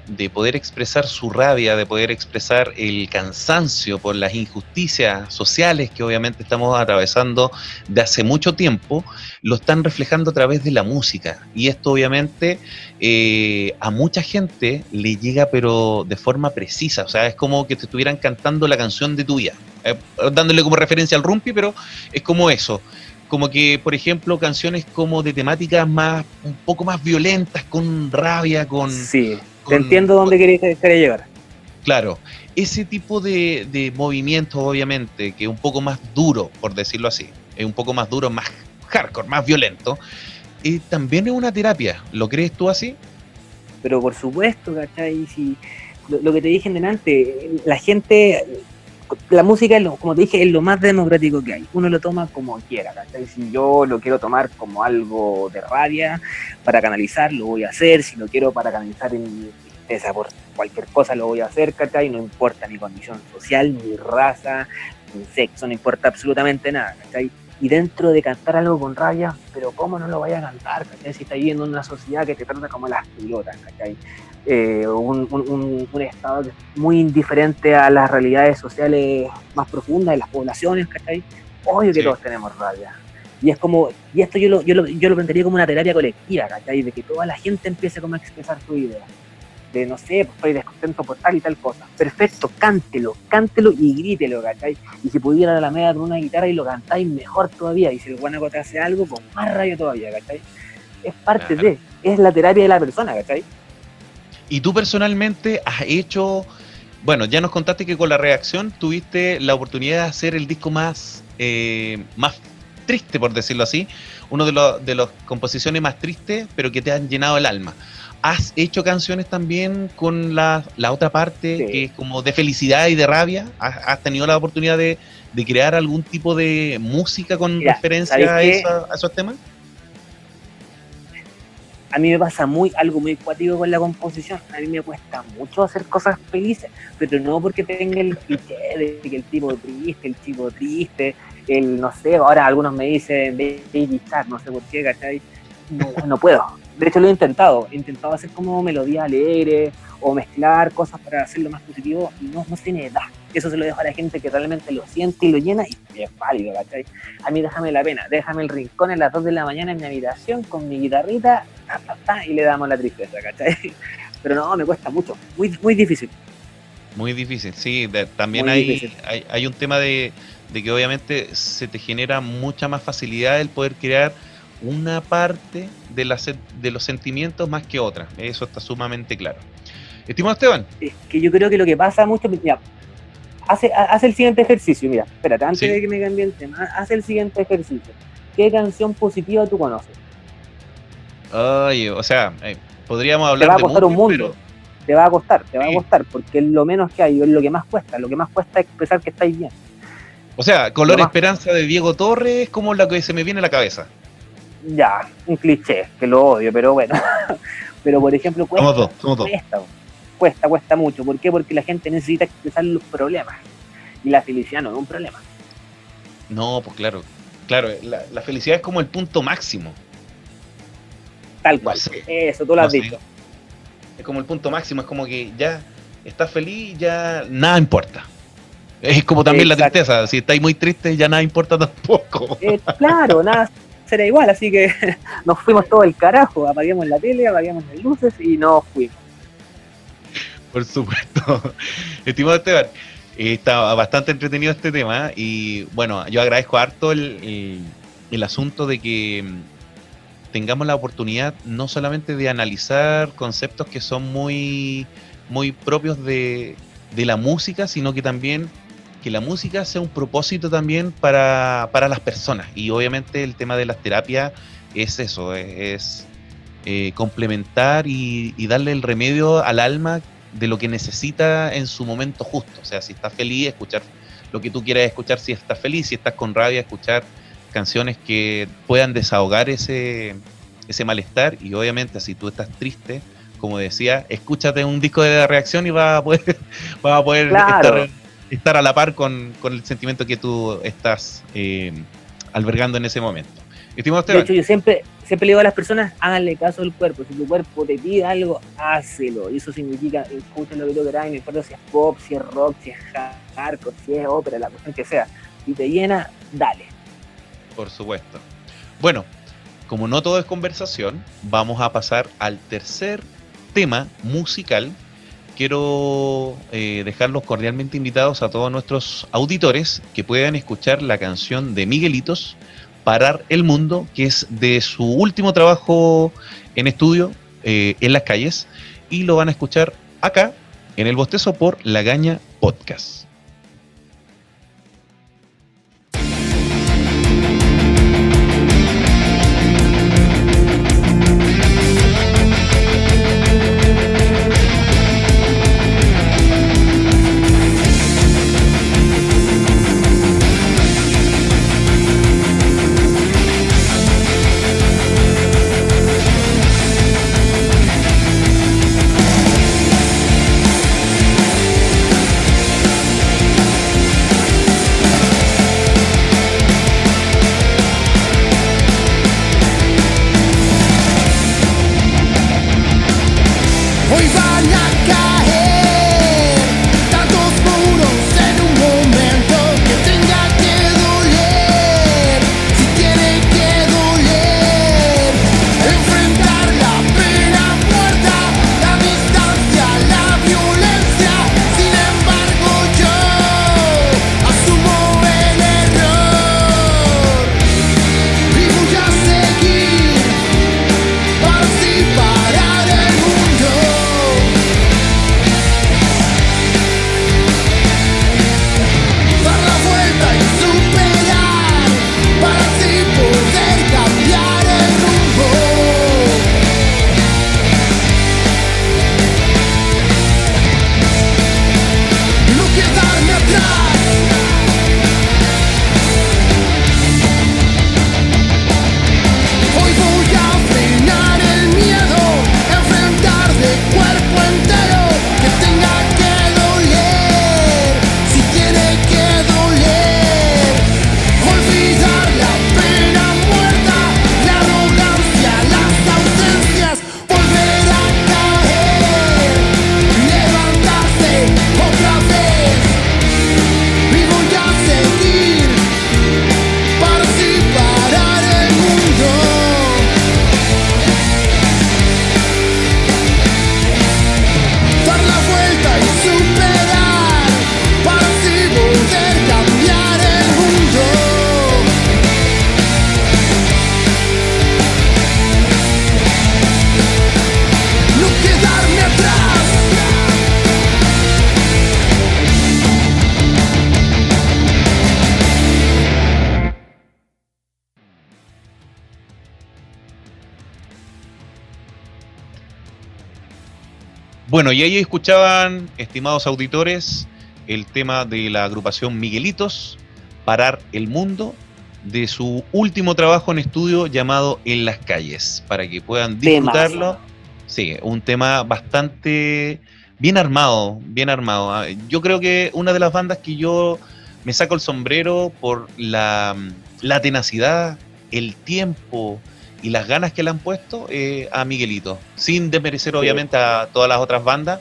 de poder expresar su rabia, de poder expresar el cansancio por las injusticias sociales que obviamente estamos atravesando de hace mucho tiempo, lo están reflejando a través de la música. Y esto obviamente eh, a mucha gente le llega pero de forma precisa, o sea, es como que te estuvieran cantando la canción de tu vida, eh, dándole como referencia al rumpi, pero es como eso. Como que, por ejemplo, canciones como de temáticas más, un poco más violentas, con rabia, con, Sí, con- te entiendo dónde querés, querés llegar. Claro, ese tipo de, de movimientos, obviamente, que es un poco más duro, por decirlo así, es un poco más duro, más hardcore, más violento, eh, también es una terapia. ¿Lo crees tú así? Pero por supuesto, ¿cachai? Si, lo, lo que te dije en delante, la gente, la música, es lo- como te dije, es lo más democrático que hay. Uno lo toma como quiera, ¿cachai? Si yo lo quiero tomar como algo de rabia, para canalizar, lo voy a hacer. Si lo quiero para canalizar en mi tristeza por cualquier cosa, lo voy a hacer, ¿cachai? No importa mi condición social, mi raza, mi sexo, no importa absolutamente nada, ¿cachai? Y dentro de cantar algo con rabia, pero ¿cómo no lo vaya a cantar? ¿cachai? Si está viviendo en una sociedad que te trata como las pilotas, ¿cachai? Eh, un, un- un- estado que es muy indiferente a las realidades sociales más profundas de las poblaciones, ¿cachai? Obvio que Sí. todos tenemos rabia. Y es como, y esto yo lo, yo lo, yo lo plantearía como una terapia colectiva, ¿cachai? De que toda la gente empiece como a expresar su idea. De no sé, pues estoy descontento por tal y tal cosa. Perfecto, cántelo, cántelo y grítelo, ¿cachai? Y si pudiera la media con una guitarra y lo cantáis, mejor todavía. Y si el guanaco te hace algo, con más rabia todavía, ¿cachai? Es parte Claro. de, es la terapia de la persona, ¿cachai? Y tú personalmente has hecho, bueno, ya nos contaste que con la reacción tuviste la oportunidad de hacer el disco más, eh, más triste, por decirlo así, uno de, los de las composiciones más tristes, pero que te han llenado el alma. ¿Has hecho canciones también con la, la otra parte Sí. que es como de felicidad y de rabia? ¿Has, has tenido la oportunidad de, de crear algún tipo de música con Mira, referencia ¿sabéis a, esa- a esos temas? A mí me pasa muy algo muy cuático con la composición. A mí me cuesta mucho hacer cosas felices, pero no porque tenga el cliché de que el tipo triste, el chico triste, el no sé, ahora algunos me dicen baby shark, no sé por qué, ¿cachai? No, puedo. De hecho lo he intentado, he intentado hacer como melodía alegre o mezclar cosas para hacerlo más positivo y no, no tiene edad. Eso se lo dejo a la gente que realmente lo siente y lo llena y es válido, ¿cachai? A mí déjame la pena, déjame el rincón a las 2 de la mañana en mi habitación con mi guitarrita ta, ta, ta, y le damos la tristeza, ¿cachai? Pero no, me cuesta mucho, muy, muy difícil. Muy difícil, sí. de- también hay, hay, hay un tema de, de que obviamente se te genera mucha más facilidad el poder crear una parte de, la, de los sentimientos más que otra. Eso está sumamente claro. Estimado Esteban, Es que yo creo que lo que pasa mucho, mira, hace, ha- hace el siguiente ejercicio, mira, espérate, antes Sí. de que me cambie el tema, hace el siguiente ejercicio. ¿Qué canción positiva tú conoces? Ay, o sea, eh, podríamos Te hablar va a de costar un mundo. Te va a costar, te va a costar, porque es lo menos que hay, es lo que más cuesta, lo que más cuesta es expresar que estáis bien. o sea, Color más- Esperanza de Diego Torres es como la que se me viene a la cabeza. Ya, un cliché, que lo odio, pero bueno. pero por ejemplo, cuesta, Somos dos, somos dos. cuesta, cuesta, cuesta mucho. ¿Por qué? Porque la gente necesita expresar los problemas. Y la felicidad no es un problema. No, pues claro. Claro, la, la felicidad es como el punto máximo. Tal No cual. sé. Eso, tú lo No has sé. dicho. Es como el punto máximo, es como que ya estás feliz, ya nada importa. Es como también la tristeza, si estáis muy tristes ya nada importa tampoco. Eh, claro, nada será igual, así que nos fuimos todo el carajo, apaguemos la tele, apaguemos las luces y nos fuimos. Por supuesto. Estimado Esteban, eh, está bastante entretenido este tema y bueno, yo agradezco harto el, el- el asunto de que tengamos la oportunidad no solamente de analizar conceptos que son muy, muy propios de, de la música, sino que también que la música sea un propósito también para, para las personas. Y obviamente el tema de las terapias es eso, es, eh, complementar y, y darle el remedio al alma de lo que necesita en su momento justo. O sea, si estás feliz, escuchar lo que tú quieras escuchar, si estás feliz, si estás con rabia, escuchar canciones que puedan desahogar ese, ese malestar. Y obviamente, si tú estás triste, como decía, escúchate un disco de reacción y vas a poder, vas a poder Claro. estar, estar a la par con, con el sentimiento que tú estás eh, albergando en ese momento. Estimado De hecho, yo siempre, siempre le digo a las personas, háganle caso al cuerpo. Si tu cuerpo te pide algo, hácelo. Y eso significa, escucha lo que tú quieras, no importa si es pop, si es rock, si es hardcore, si es ópera, la cuestión que sea. Si te llena, dale. Por supuesto. Bueno, como no todo es conversación, vamos a pasar al tercer tema musical. Quiero eh, dejarlos cordialmente invitados a todos nuestros auditores que puedan escuchar la canción de Miguelitos, Parar el Mundo, que es de su último trabajo en estudio eh, en las calles, y lo van a escuchar acá, en el bostezo por La Gaña Podcast. Bueno, y ahí escuchaban, estimados auditores, el tema de la agrupación Miguelitos, Parar el Mundo, de su último trabajo en estudio llamado En las calles, para que puedan disfrutarlo. Sí, un tema bastante bien armado, bien armado. Ah, Yo creo que una de las bandas que yo me saco el sombrero por la, la tenacidad, el tiempo y las ganas que le han puesto eh, a Miguelito, sin desmerecer Sí. obviamente a todas las otras bandas,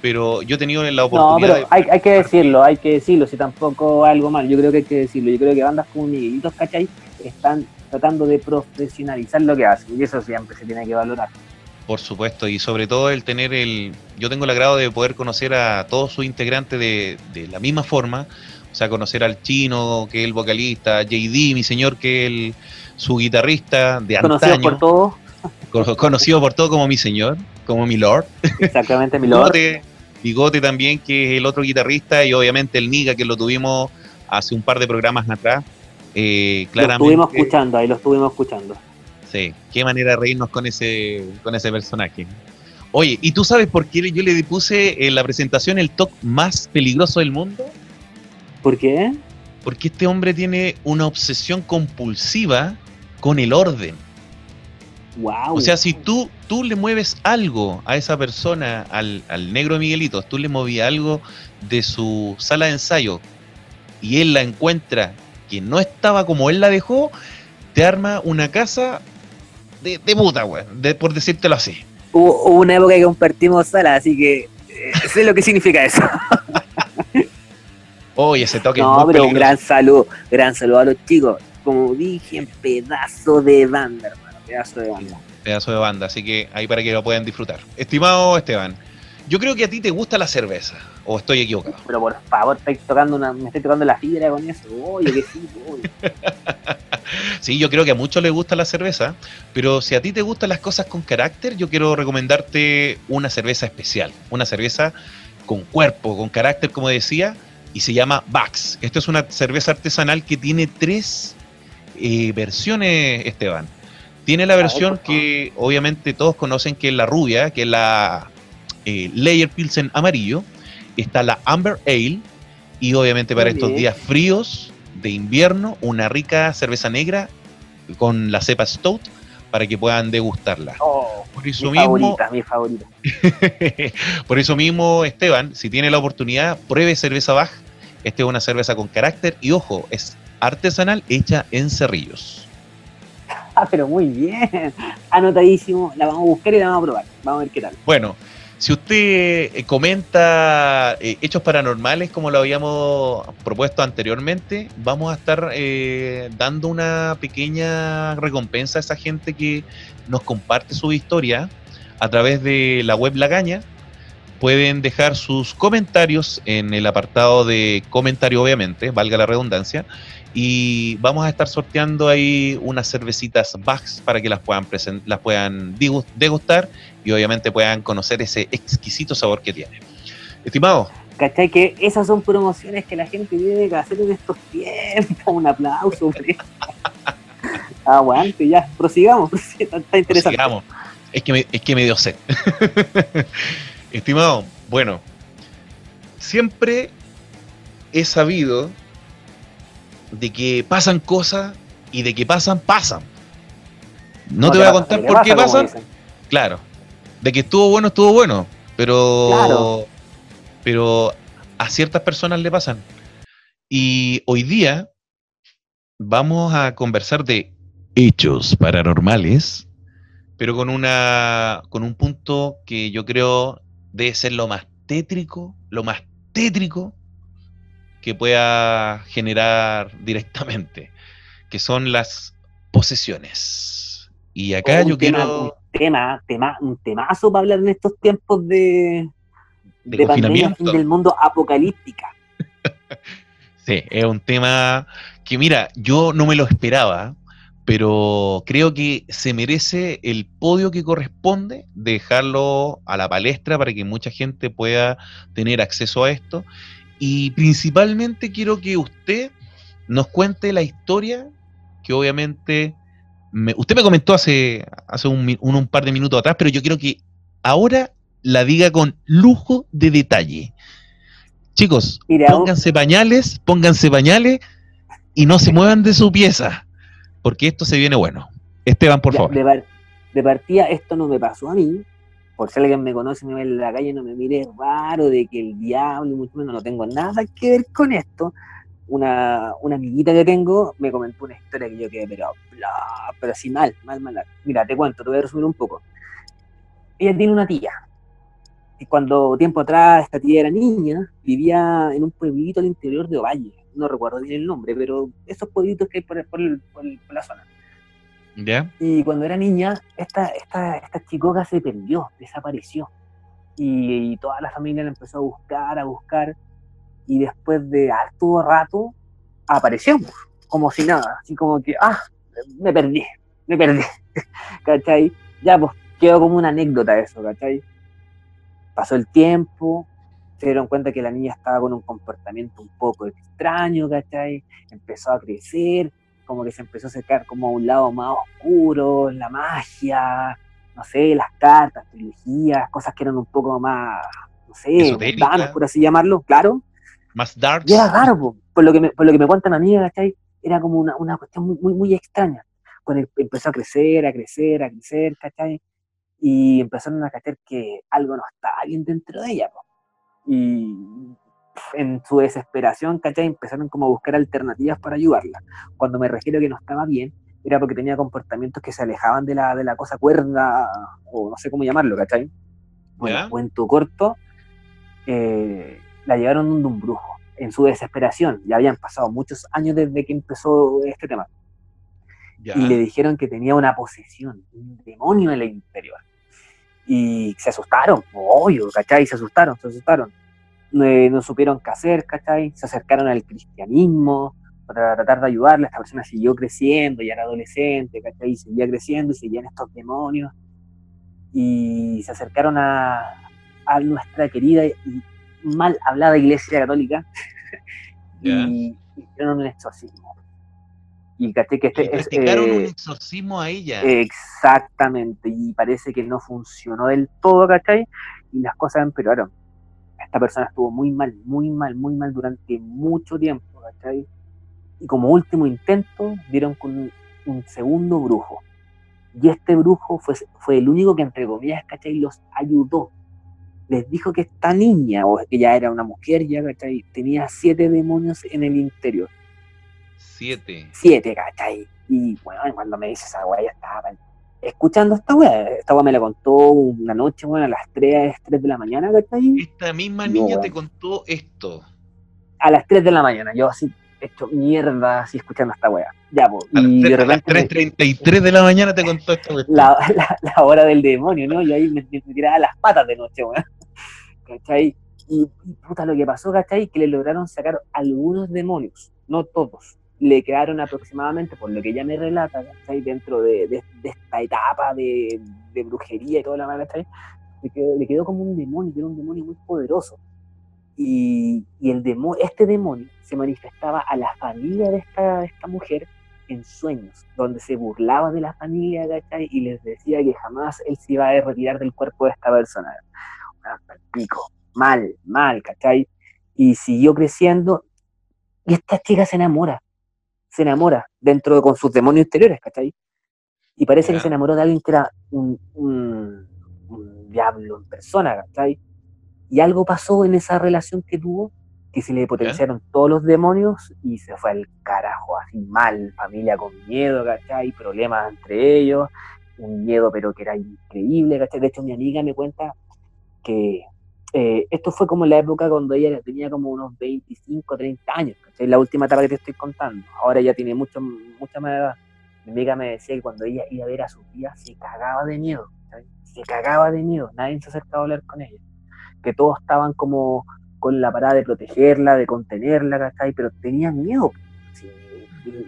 pero yo he tenido la No, oportunidad pero hay, hay que decirlo, hay que decirlo, si tampoco algo mal, yo creo que hay que decirlo. Yo creo que bandas como Miguelitos, ¿cachai? Están tratando de profesionalizar lo que hacen y eso siempre se tiene que valorar. Por supuesto, y sobre todo el tener el... Yo tengo el agrado de poder conocer a todos sus integrantes de, de la misma forma, o sea, conocer al chino, que es el vocalista, JD, mi señor, que es el, su guitarrista de antaño, por todos, co- conocido por todo como mi señor, como mi lord. exactamente, mi lord. Bigote, Bigote también, que es el otro guitarrista, y obviamente el Niga, que lo tuvimos hace un par de programas atrás. Eh, Lo claramente, estuvimos escuchando, ahí lo estuvimos escuchando. Sí, qué manera de reírnos con ese, con ese personaje. Oye, ¿y tú sabes por qué yo le puse en la presentación el top más peligroso del mundo? ¿Por qué? Porque este hombre tiene una obsesión compulsiva con el orden. Wow. O sea, si tú, tú le mueves algo a esa persona, al, al negro Miguelito, tú le movías algo de su sala de ensayo y él la encuentra que no estaba como él la dejó, te arma una casa de, de puta, weón, de- por decírtelo así. hubo, hubo una época que compartimos sala, así que eh, sé lo que significa eso. Oye, ese toque es no, muy pero un gran saludo, gran saludo a los chicos. Como dije, en pedazo de banda, hermano, pedazo de banda. pedazo de banda, así que ahí para que lo puedan disfrutar. Estimado Esteban, yo creo que a ti te gusta la cerveza, o estoy equivocado. Pero por favor, estáis tocando una, me estoy tocando la fibra con eso. Oye, que sí, oye. Sí, yo creo que a muchos les gusta la cerveza, pero si a ti te gustan las cosas con carácter, yo quiero recomendarte una cerveza especial, una cerveza con cuerpo, con carácter, como decía, y se llama Bax. Esta es una cerveza artesanal que tiene tres eh, versiones, Esteban. Tiene la versión que obviamente todos conocen, que es la rubia, que es la eh, Layer Pilsen amarillo. Está la Amber Ale, y obviamente para Muy estos bien. días fríos de invierno, una rica cerveza negra con la cepa Stout para que puedan degustarla. Oh, Por eso mi mismo, favorita, mi favorita. por eso mismo, Esteban, si tiene la oportunidad, pruebe cerveza Bach. Esta es una cerveza con carácter y ojo, es artesanal hecha en cerrillos. Ah, pero muy bien. Anotadísimo. La vamos a buscar y la vamos a probar. Vamos a ver qué tal. Bueno, si usted eh, comenta eh, hechos paranormales como lo habíamos propuesto anteriormente, vamos a estar eh, dando una pequeña recompensa a esa gente que nos comparte su historia a través de la web Lagaña. Pueden dejar sus comentarios en el apartado de comentario, obviamente, valga la redundancia. Y vamos a estar sorteando ahí unas cervecitas Bax para que las puedan, las puedan degustar y obviamente puedan conocer ese exquisito sabor que tiene. Estimado, ¿Cachai? Que esas son promociones que la gente tiene que hacer en estos tiempos. Un aplauso, hombre. Aguante, ya. Prosigamos. Está, está interesante. sigamos. Es que me, es que me dio sed. Estimado, bueno, siempre he sabido de que pasan cosas y de que pasan, pasan. No, te voy a contar ¿qué por qué pasa, pasan? Claro. De que estuvo bueno, estuvo bueno. Pero. Claro. Pero a ciertas personas le pasan. Y hoy día vamos a conversar de hechos paranormales, pero con una. con un punto que yo creo debe ser lo más tétrico, lo más tétrico que pueda generar directamente. Que son las posesiones. Y acá un yo tema, quiero. Un tema, tema, un temazo para hablar en estos tiempos de, De de pandemia, fin del mundo apocalíptica. Sí, es un tema que, mira, yo no me lo esperaba, pero creo que se merece el podio que corresponde, dejarlo a la palestra para que mucha gente pueda tener acceso a esto. Y principalmente quiero que usted nos cuente la historia que obviamente... me- usted me comentó hace, hace un, un- un par de minutos atrás, pero yo quiero que ahora la diga con lujo de detalle. Chicos, Mira, pónganse pañales, pónganse pañales y no se muevan de su pieza, porque esto se viene bueno. Esteban, por Ya, favor. De, par- de partida, esto no me pasó a mí. Por si alguien me conoce me ve en la calle, no me mire raro de que el diablo, mucho menos, no tengo nada que ver con esto. una, una amiguita que tengo me comentó una historia que yo quedé, pero, bla, pero así mal, mal, mal. Mira, te cuento, te voy a resumir un poco. Ella tiene una tía. Y cuando tiempo atrás esta tía era niña, vivía en un pueblito al interior de Ovalle. No recuerdo bien el nombre, pero esos pueblitos que hay por, por por por la zona. Y cuando era niña, esta, esta, esta chicoca se perdió, desapareció. Y, y toda la familia la empezó a buscar, a buscar. Y después de harto rato, apareció, como si nada. Así como que, ah, me perdí, me perdí. ¿Cachai? Ya, pues quedó como una anécdota eso, ¿cachai? Pasó el tiempo, se dieron cuenta que la niña estaba con un comportamiento un poco extraño, ¿cachai? Empezó a crecer, como que se empezó a acercar como a un lado más oscuro, la magia, no sé, las cartas, trilogías, cosas que eran un poco más, no sé, mundanas, por así llamarlo, claro. Más darks. Y era raro, po, por lo que me, por lo que me cuenta mi amiga, ¿cachai? Era como una, una cuestión muy, muy, muy extraña. Con el- empezó a crecer, a crecer, a crecer, ¿cachai? Y empezaron a cachar que algo no estaba bien dentro de ella, po. Y en su desesperación, ¿cachai? Empezaron como a buscar alternativas para ayudarla. Cuando me refiero a que no estaba bien, era porque tenía comportamientos que se alejaban de la, de la cosa cuerda, o no sé cómo llamarlo, ¿cachai? Bueno, ¿Ya? cuento corto, eh, la llevaron donde un brujo, en su desesperación. Ya habían pasado muchos años desde que empezó este tema. Ya. Y le dijeron que tenía una posesión, un demonio en el interior. Y se asustaron, obvio, ¿cachai? Se asustaron, se asustaron. No, eh, no supieron qué hacer, ¿cachai? Se acercaron al cristianismo para tratar de ayudarla. Esta persona siguió creciendo, ya era adolescente, ¿cachai? Y seguía creciendo y seguían estos demonios. Y se acercaron a, a nuestra querida y mal hablada Iglesia Católica Ya. y hicieron un exorcismo. Y caché que este es, un eh, exorcismo a ella. Exactamente, y parece que no funcionó del todo, ¿cachai? Y las cosas empeoraron. Esta persona estuvo muy mal, muy mal, muy mal durante mucho tiempo, ¿cachai? Y como último intento, dieron con un, un segundo brujo. Y este brujo fue, fue el único que, entre comillas, ¿cachai? Los ayudó. Les dijo que esta niña, o que ya era una mujer, ya, ¿cachai? Tenía siete demonios en el interior Siete. siete, ¿cachai? Y bueno, cuando me dice esa weá, ya estaba pal- escuchando esta weá. Esta weá me la contó una noche, bueno, a las 3, 3 de la mañana, ¿cachai? Esta misma niña te contó esto. A las 3 de la mañana, yo así, hecho mierda, así escuchando esta weá. Ya, po. A las Y las repente me- 3.33 de la mañana te contó esta cuestión. la, la, la hora del demonio, ¿no? Y ahí me, me tiraba las patas de noche, weón. ¿Cachai? Y, y puta, lo que pasó, ¿cachai? Que le lograron sacar algunos demonios, no todos. Le quedaron aproximadamente, por lo que ella me relata, ¿cachai? Dentro de, de- esta etapa de, brujería y toda la mala. Le quedó, le quedó como un demonio, era un demonio muy poderoso. Y, y el demo, este demonio se manifestaba a la familia de esta, esta mujer en sueños, donde se burlaba de la familia, ¿cachai? Y les decía que jamás él se iba a retirar del cuerpo de esta persona. Pico, mal, mal, ¿cachai? Y siguió creciendo, y esta chica se enamora, se enamora dentro de, con sus demonios interiores, ¿cachai? Y parece que se enamoró de alguien que era un, un, un diablo en persona, ¿cachai? Y algo pasó en esa relación que tuvo, que se le potenciaron todos los demonios y se fue al carajo, así mal, familia con miedo, ¿cachai? Problemas entre ellos, un miedo pero que era increíble, ¿cachai? De hecho mi amiga me cuenta que eh, esto fue como la época cuando ella tenía como unos 25, 30 años, ¿cachai? La última etapa que te estoy contando, ahora ya tiene mucho, mucha más edad. Mi amiga me decía que cuando ella iba a ver a su tía se cagaba de miedo, ¿cachai? se cagaba de miedo, nadie se acercaba a hablar con ella, que todos estaban como con la parada de protegerla, de contenerla, ¿cachai? Pero tenían miedo. Sí,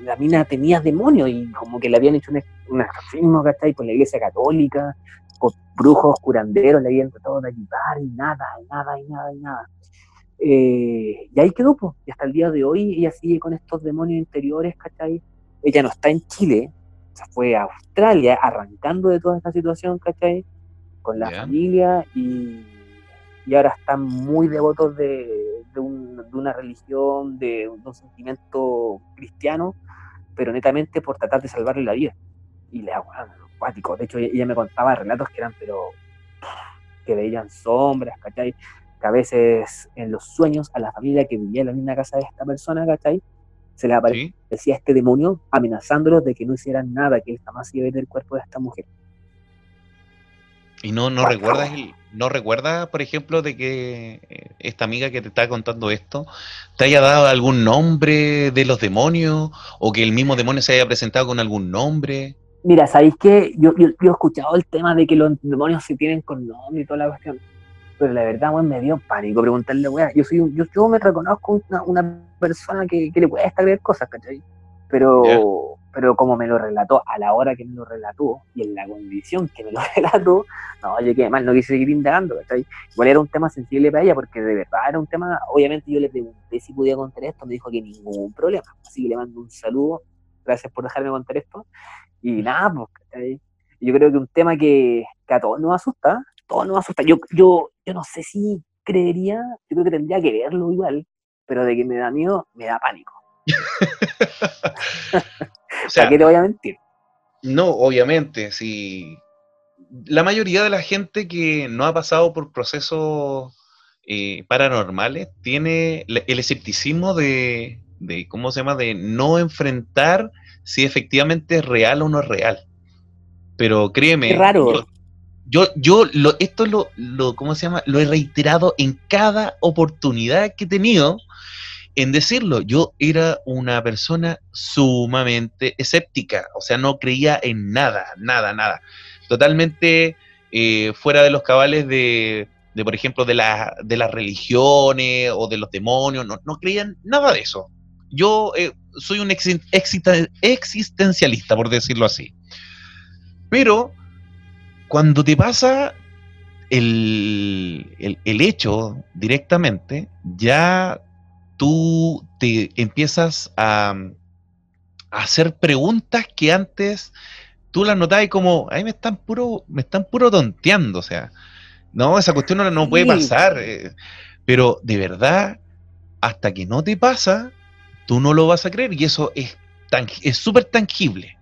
la mina tenía demonios y como que le habían hecho un, un ¿cachai? Por la iglesia católica, con brujos, curanderos, le habían tratado de ayudar y nada, y nada, y nada, y nada. Eh, y ahí quedó, pues, y hasta el día de hoy ella sigue con estos demonios interiores, ¿cachai? Ella no está en Chile, se fue a Australia arrancando de toda esta situación, ¿cachai? Con la familia y, y ahora están muy devotos de, de, un- de una religión, de, un sentimiento cristiano, pero netamente por tratar de salvarle la vida. Y le aguantan, De hecho, ella ella me contaba relatos que eran, pero que veían sombras, ¿cachai? que a veces en los sueños a la familia que vivía en la misma casa de esta persona, ¿cachai? Se les aparecía ¿Sí? este demonio amenazándolos de que no hicieran nada, que él jamás iba a ver el cuerpo de esta mujer. Y no, no recuerdas el, no recuerdas, por ejemplo, de que eh, esta amiga que te está contando esto te haya dado algún nombre de los demonios o que el mismo demonio se haya presentado con algún nombre. Mira, ¿sabéis qué? Yo, yo, yo he escuchado el tema de que los demonios se tienen con nombre y toda la cuestión. Pero la verdad, weón, me dio pánico preguntarle, weón. Yo, soy un- yo, yo me reconozco una, una persona que, que le cuesta creer cosas, ¿cachai? Pero, pero como me lo relató a la hora que me lo relató y en la condición que me lo relató, no, yo quedé mal, no quise seguir indagando, ¿cachai? Igual era un tema sensible para ella porque de verdad era un tema, obviamente yo le pregunté si podía contar esto, me dijo que ningún problema. Así que le mando un saludo, gracias por dejarme contar esto. Y nada, pues, ¿cachai? Yo creo que un tema que, que a todos nos asusta, todos nos asusta. Yo, yo, yo no sé si creería, yo creo que tendría que verlo igual, pero de que me da miedo, me da pánico. O sea, ¿Para qué te voy a mentir? no, obviamente, si la mayoría de la gente que no ha pasado por procesos eh, paranormales tiene el escepticismo de, de, ¿cómo se llama?, de no enfrentar si efectivamente es real o no es real. Pero créeme, Qué raro. yo, yo, lo, esto lo, lo, ¿cómo se llama? Lo he reiterado en cada oportunidad que he tenido en decirlo. Yo era una persona sumamente escéptica, o sea, no creía en nada, nada, nada. Totalmente eh, fuera de los cabales de, de, por ejemplo, de, la, de las religiones o de los demonios, no, no creía en nada de eso. Yo eh, soy un exi- existen- existencialista, por decirlo así. Pero cuando te pasa el, el- el hecho directamente, ya tú te empiezas a, a hacer preguntas que antes tú las notabas y como, ahí me están puro, me están puro tonteando, o sea, no, esa cuestión no, no puede pasar, eh, pero de verdad, hasta que no te pasa, tú no lo vas a creer y eso es tan- es súper tangible.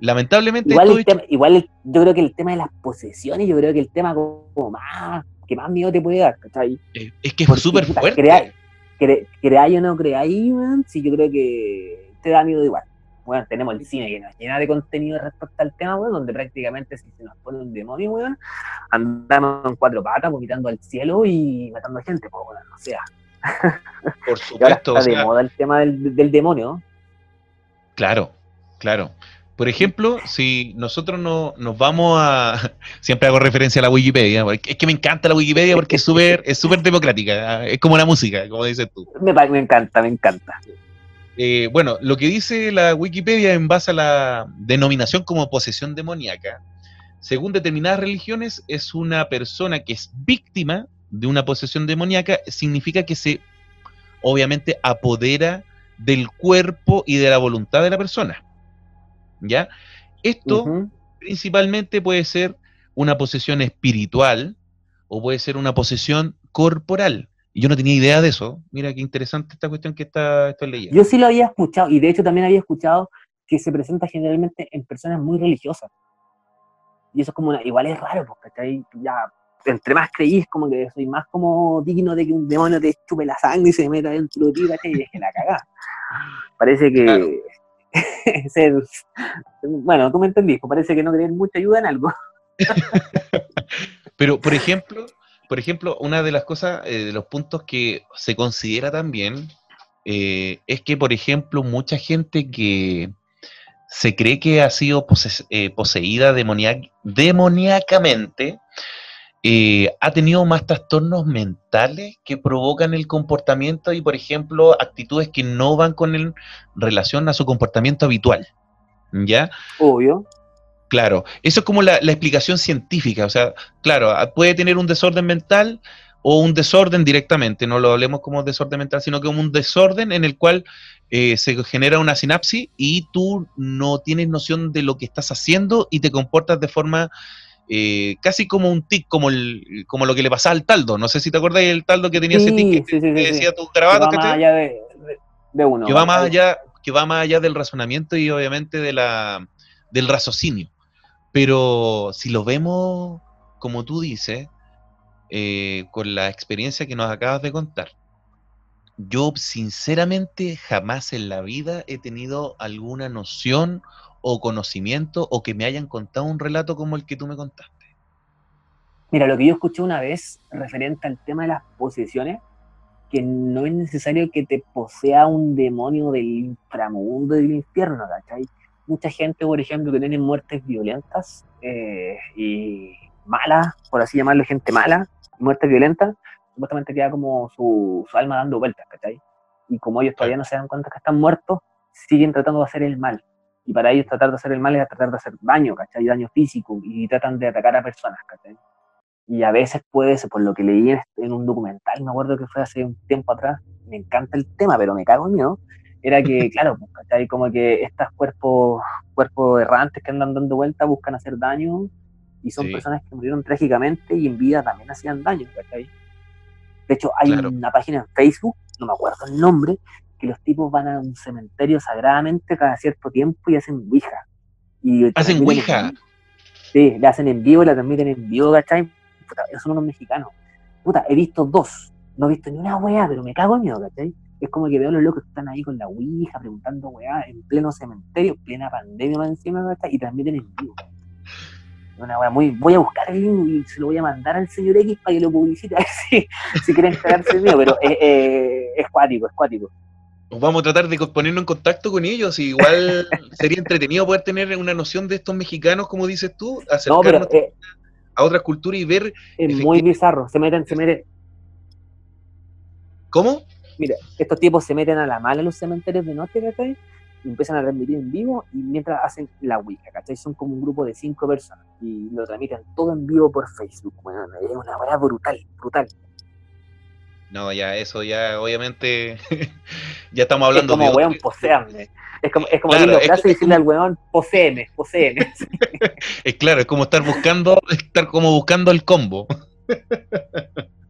Lamentablemente, Igual, esto el tema, igual el- yo creo que el tema de las posesiones, yo creo que el tema como, más, que más miedo te puede dar, ¿cachai? eh, es que es súper fuerte. crea- cre- creáis o no creáis, sí, yo creo que te da miedo igual. Bueno, tenemos el cine que nos llena de contenido respecto al tema, weón, donde prácticamente si se nos pone un demonio, weón, andamos en cuatro patas, vomitando al cielo y matando gente, pues, weón, o sea, Por ahora supuesto, está o de moda el tema del, del demonio. Claro, claro. Por ejemplo, si nosotros no, nos vamos a... Siempre hago referencia a la Wikipedia, porque es que me encanta la Wikipedia porque es súper es súper democrática, es como la música, como dices tú. Me, me encanta, me encanta. Eh, bueno, lo que dice la Wikipedia en base a la denominación como posesión demoníaca, según determinadas religiones, es una persona que es víctima de una posesión demoníaca, significa que se, obviamente, apodera del cuerpo y de la voluntad de la persona. ¿Ya? Esto principalmente puede ser una posesión espiritual o puede ser una posesión corporal. Y yo no tenía idea de eso. Mira qué interesante esta cuestión que está, estoy leyendo. Yo sí lo había escuchado, y de hecho también había escuchado que se presenta generalmente en personas muy religiosas. Y eso es como una, igual es raro, porque ¿cachai? ya entre más creís, como que soy más como digno de que un demonio te chupe la sangre y se meta dentro de ti, ¿cachai? Y deje la cagada. Parece que Claro. ser, bueno, tú me entendís, pues parece que no creer mucho ayuda en algo. Pero, por ejemplo, por ejemplo, una de las cosas, eh, de los puntos que se considera también, eh, es que, por ejemplo, mucha gente que se cree que ha sido pose- eh, poseída demoníacamente, eh, ha tenido más trastornos mentales que provocan el comportamiento y, por ejemplo, actitudes que no van con el, relación a su comportamiento habitual. ¿Ya? Obvio. Claro, eso es como la, la explicación científica, o sea, claro, ah, puede tener un desorden mental o un desorden directamente, no lo hablemos como desorden mental, sino como un desorden en el cual eh, se genera una sinapsis y tú no tienes noción de lo que estás haciendo y te comportas de forma eh, casi como un tic, como, el, como lo que le pasaba al taldo, no sé si te acuerdas del taldo que tenía ese tic que, sí, sí, que decía sí. tus Que va más ¿cachai? allá de, de- de uno. que va más ¿cachai? allá, que va más allá del razonamiento y obviamente de la, del raciocinio. Pero si lo vemos como tú dices, eh, con la experiencia que nos acabas de contar. Yo sinceramente jamás en la vida he tenido alguna noción o conocimiento o que me hayan contado un relato como el que tú me contaste. Mira, lo que yo escuché una vez referente al tema de las posesiones, que no es necesario que te posea un demonio del inframundo del infierno, ¿cachai? Mucha gente, por ejemplo, que tiene muertes violentas eh, y malas, por así llamarlo, gente mala, muertes violentas, supuestamente queda como su, su alma dando vueltas, ¿cachai? Y como ellos todavía no se dan cuenta que están muertos, siguen tratando de hacer el mal. Y para ellos tratar de hacer el mal es tratar de hacer daño, ¿cachai? Daño físico, y tratan de atacar a personas, ¿cachai? Y a veces puede ser, por lo que leí en, en un documental, me acuerdo que fue hace un tiempo atrás, me encanta el tema, pero me cago en miedo, era que, claro, pues, ¿cachai? Como que estos cuerpos, cuerpos errantes que andan dando vueltas buscan hacer daño y son Sí. personas que murieron trágicamente y en vida también hacían daño, ¿cachai? De hecho, hay Claro. una página en Facebook, no me acuerdo el nombre, que los tipos van a un cementerio sagradamente cada cierto tiempo y hacen ouija. Y ¿Hacen ouija? Sí, la hacen en vivo y la transmiten en vivo, ¿cachai? Puta, esos son unos mexicanos. Puta, he visto dos, no he visto ni una weá, pero me cago en miedo, ¿cachai? Es como que veo a los locos que están ahí con la ouija preguntando weá en pleno cementerio, plena pandemia más encima, ¿cachai? Y transmiten en vivo. Una weá muy. Voy a buscar el link y se lo voy a mandar al señor X para que lo publicite, a ver si, si quieren cagarse el mío, pero eh, eh, es cuático, es cuático. Vamos a tratar de ponernos en contacto con ellos. y Igual sería entretenido poder tener una noción de estos mexicanos, como dices tú, No, pero acercarnos eh, a otras culturas y ver es muy bizarro. Se meten, se meten, cómo. mira, estos tipos se meten a la mala en los cementerios de noche, ¿cachai? Y empiezan a transmitir en vivo y mientras hacen la Ouija, ¿cachai? Son como un grupo de cinco personas y lo transmiten todo en vivo por Facebook. Bueno, es una weá brutal, brutal. No, ya, eso ya, obviamente, ya estamos Es hablando como, de weón, poseame. Es como, es como Claro, los es decirle al weón, poseeme, poseeme. Es claro, es como estar buscando, estar como buscando el combo.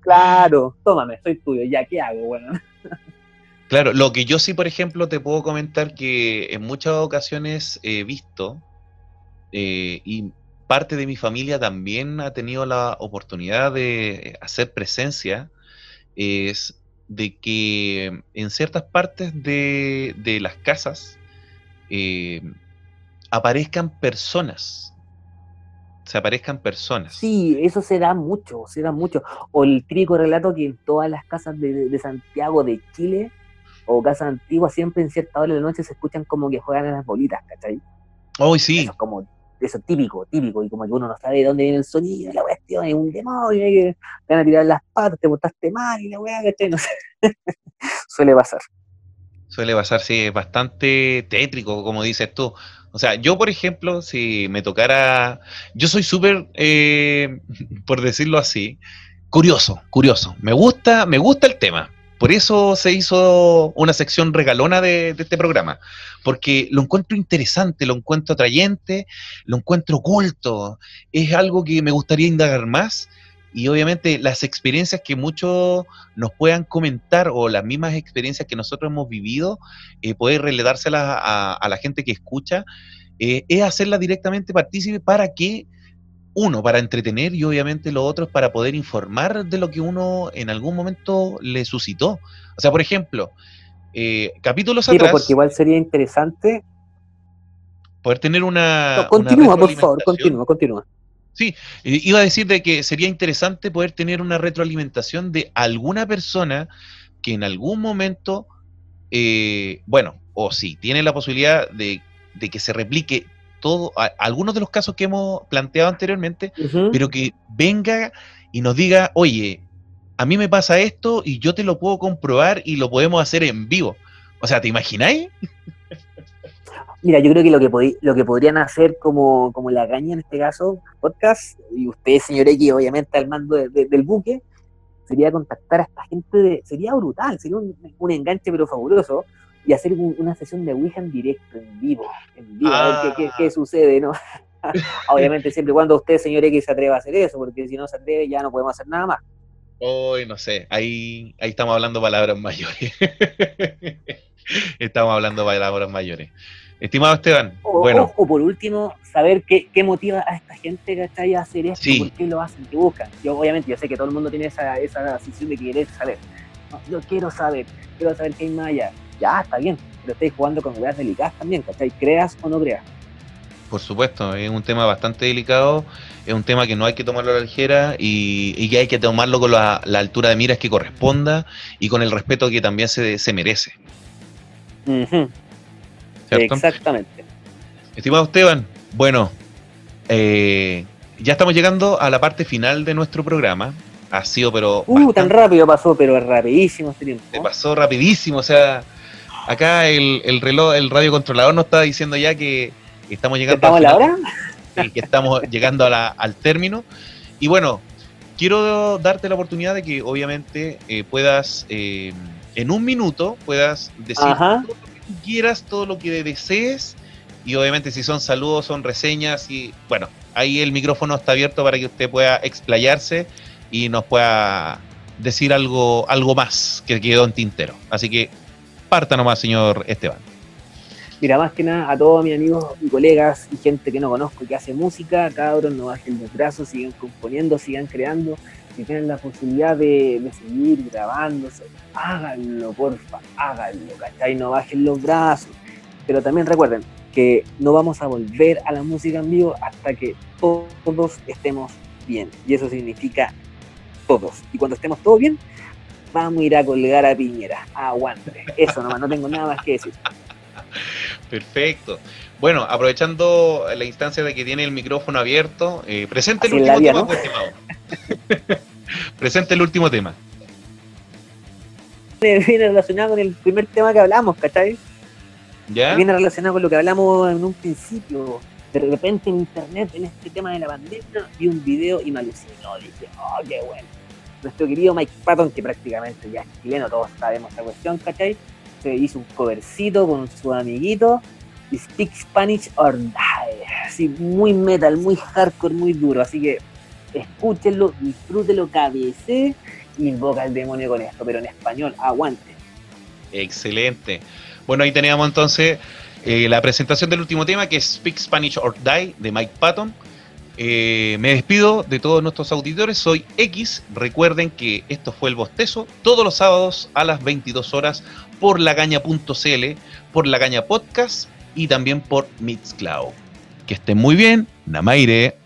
claro, tómame, soy tuyo, ya, ¿qué hago, weón? Claro, lo que yo sí, por ejemplo, te puedo comentar que en muchas ocasiones he visto, eh, y parte de mi familia también ha tenido la oportunidad de hacer presencia, es de que en ciertas partes de, de las casas eh, aparezcan personas. Se aparezcan personas. Sí, eso se da mucho, se da mucho. O el típico relato que en todas las casas de, de Santiago, de Chile, o casas antiguas, siempre en cierta hora de la noche se escuchan como que juegan a las bolitas, ¿cachai? Hoy sí, Eso es como, eso típico, típico, y como que uno no sabe de dónde viene el sonido, la cuestión, es un demonio, que te van a tirar las patas, te botaste mal, y la weá, ¿cachai? No sé. Suele pasar. Suele pasar, sí, es bastante tétrico, como dices tú. O sea, yo, por ejemplo, si me tocara. Yo soy súper, eh, por decirlo así, curioso, curioso. Me gusta, me gusta el tema. Por eso se hizo una sección regalona de, este programa. Porque lo encuentro interesante, lo encuentro atrayente, lo encuentro oculto. Es algo que me gustaría indagar más. Y obviamente las experiencias que muchos nos puedan comentar o las mismas experiencias que nosotros hemos vivido, eh, poder relatárselas a, a la gente que escucha, eh, es hacerla directamente partícipe para que, uno, para entretener y obviamente lo otro es para poder informar de lo que uno en algún momento le suscitó. O sea, por ejemplo, eh, capítulos Sí, pues, atrás, porque igual sería interesante. poder tener una... No, una continúa, por favor, continúa, continúa. Sí, iba a decir de que sería interesante poder tener una retroalimentación de alguna persona que en algún momento, eh, bueno, o si tiene la posibilidad de, de que se replique todo, a- algunos de los casos que hemos planteado anteriormente, pero que venga y nos diga, oye, a mí me pasa esto y yo te lo puedo comprobar y lo podemos hacer en vivo. O sea, ¿te imagináis? Mira, yo creo que lo que, lo que podrían hacer como, como la caña en este caso, podcast, y usted, señor X, obviamente al mando de- de- del buque, sería contactar a esta gente, de, sería brutal, sería un, un enganche pero fabuloso, y hacer un- una sesión de Ouija en directo, en vivo, en vivo, a ver qué, qué- qué sucede, ¿no? obviamente siempre y cuando usted, señor X, se atreva a hacer eso, porque si no se atreve ya no podemos hacer nada más. Hoy no sé, ahí, ahí estamos hablando palabras mayores. estamos hablando palabras mayores. Estimado Esteban, O, bueno, o- o por último, saber qué, qué motiva a esta gente ¿cachai? a hacer esto, Sí. por qué lo hacen, qué buscan. Yo, obviamente, yo sé que todo el mundo tiene esa, esa sensación de querer saber. No, yo quiero saber, quiero saber qué hay más allá. Ya, está bien, pero estáis jugando con weas delicadas también, ¿cachai? Creas o no creas. por supuesto, es un tema bastante delicado, es un tema que no hay que tomarlo a la ligera y, y que hay que tomarlo con la, la altura de miras que corresponda y con el respeto que también se, se merece. Exactamente. Estimado Esteban, bueno, eh, ya estamos llegando a la parte final de nuestro programa. Ha sido, pero. Uh, tan rápido pasó, pero rapidísimo este tiempo. Se pasó rapidísimo. O sea, acá el, el reloj, el radiocontrolador nos está diciendo ya que estamos llegando ¿Estamos a la al hora? final, que estamos llegando a la- al término. Y bueno, quiero darte la oportunidad de que obviamente eh, puedas, eh, en un minuto, puedas decir Ajá. todo lo que tú quieras, todo lo que desees. Y obviamente si son saludos, son reseñas y bueno, ahí el micrófono está abierto para que usted pueda explayarse y nos pueda decir algo, algo más que quedó en tintero. Así que parta nomás, señor Esteban. Mira, más que nada a todos mis amigos y colegas y gente que no conozco que hace música, cabros, no bajen los brazos, sigan componiendo, sigan creando. Si tienen la posibilidad de, de seguir grabándose, háganlo, porfa, háganlo, ¿cachai? No bajen los brazos. Pero también recuerden que no vamos a volver a la música en vivo hasta que todos estemos bien. Y eso significa todos. Y cuando estemos todos bien, vamos a ir a colgar a Piñera. Aguante. Eso nomás, no tengo nada más que decir. Perfecto. Bueno, aprovechando la instancia de que tiene el micrófono abierto, eh, presente el Así último tema, pues, estimado. presente el último tema. viene relacionado con el primer tema que hablamos, ¿cachai? ¿Ya? Viene relacionado con lo que hablamos en un principio. De repente en internet, en este tema de la pandemia, vi un video y me alucinó. Dije, oh, qué bueno. Nuestro querido Mike Patton, que prácticamente ya es chileno, todos sabemos esa cuestión, ¿cachai? Se hizo un covercito con su amiguito Speak Spanish or Die. Así, muy metal, muy hardcore, muy duro. Así que escúchenlo, disfrútenlo, cabece y invoca al demonio con esto, pero en español, aguante. Excelente. Bueno, ahí teníamos entonces eh, la presentación del último tema, que es Speak Spanish or Die, de Mike Patton. Eh, me despido de todos nuestros auditores, soy X. Recuerden que esto fue el bostezo todos los sábados a las 22 horas por lagaña.cl, por Lagaña Podcast y también por Mixcloud. Que estén muy bien, Namaire.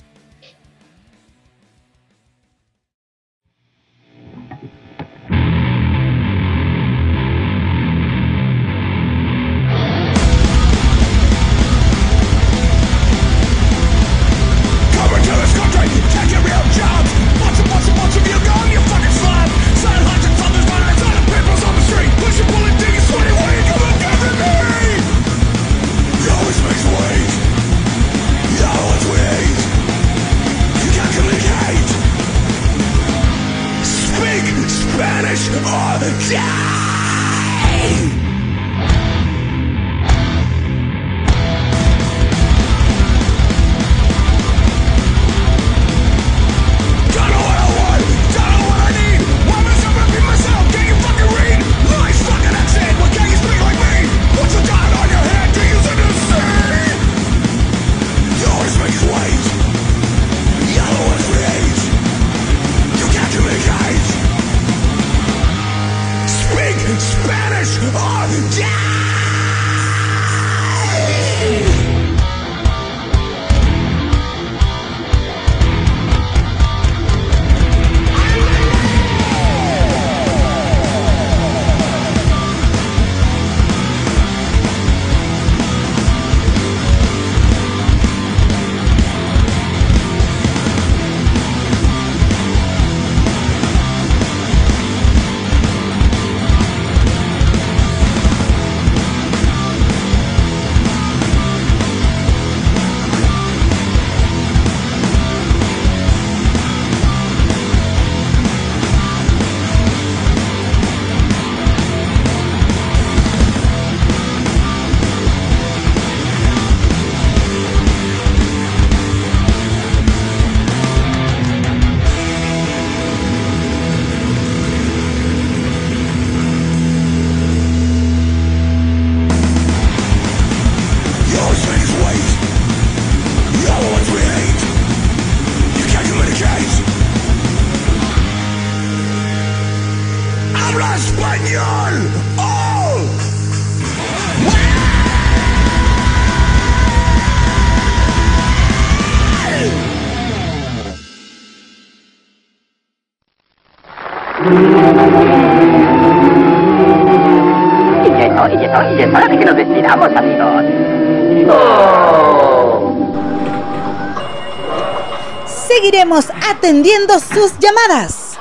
Sus llamadas.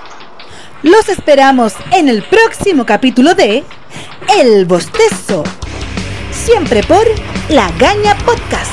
Los esperamos en el próximo capítulo de El Bostezo. Siempre por La Gaña Podcast.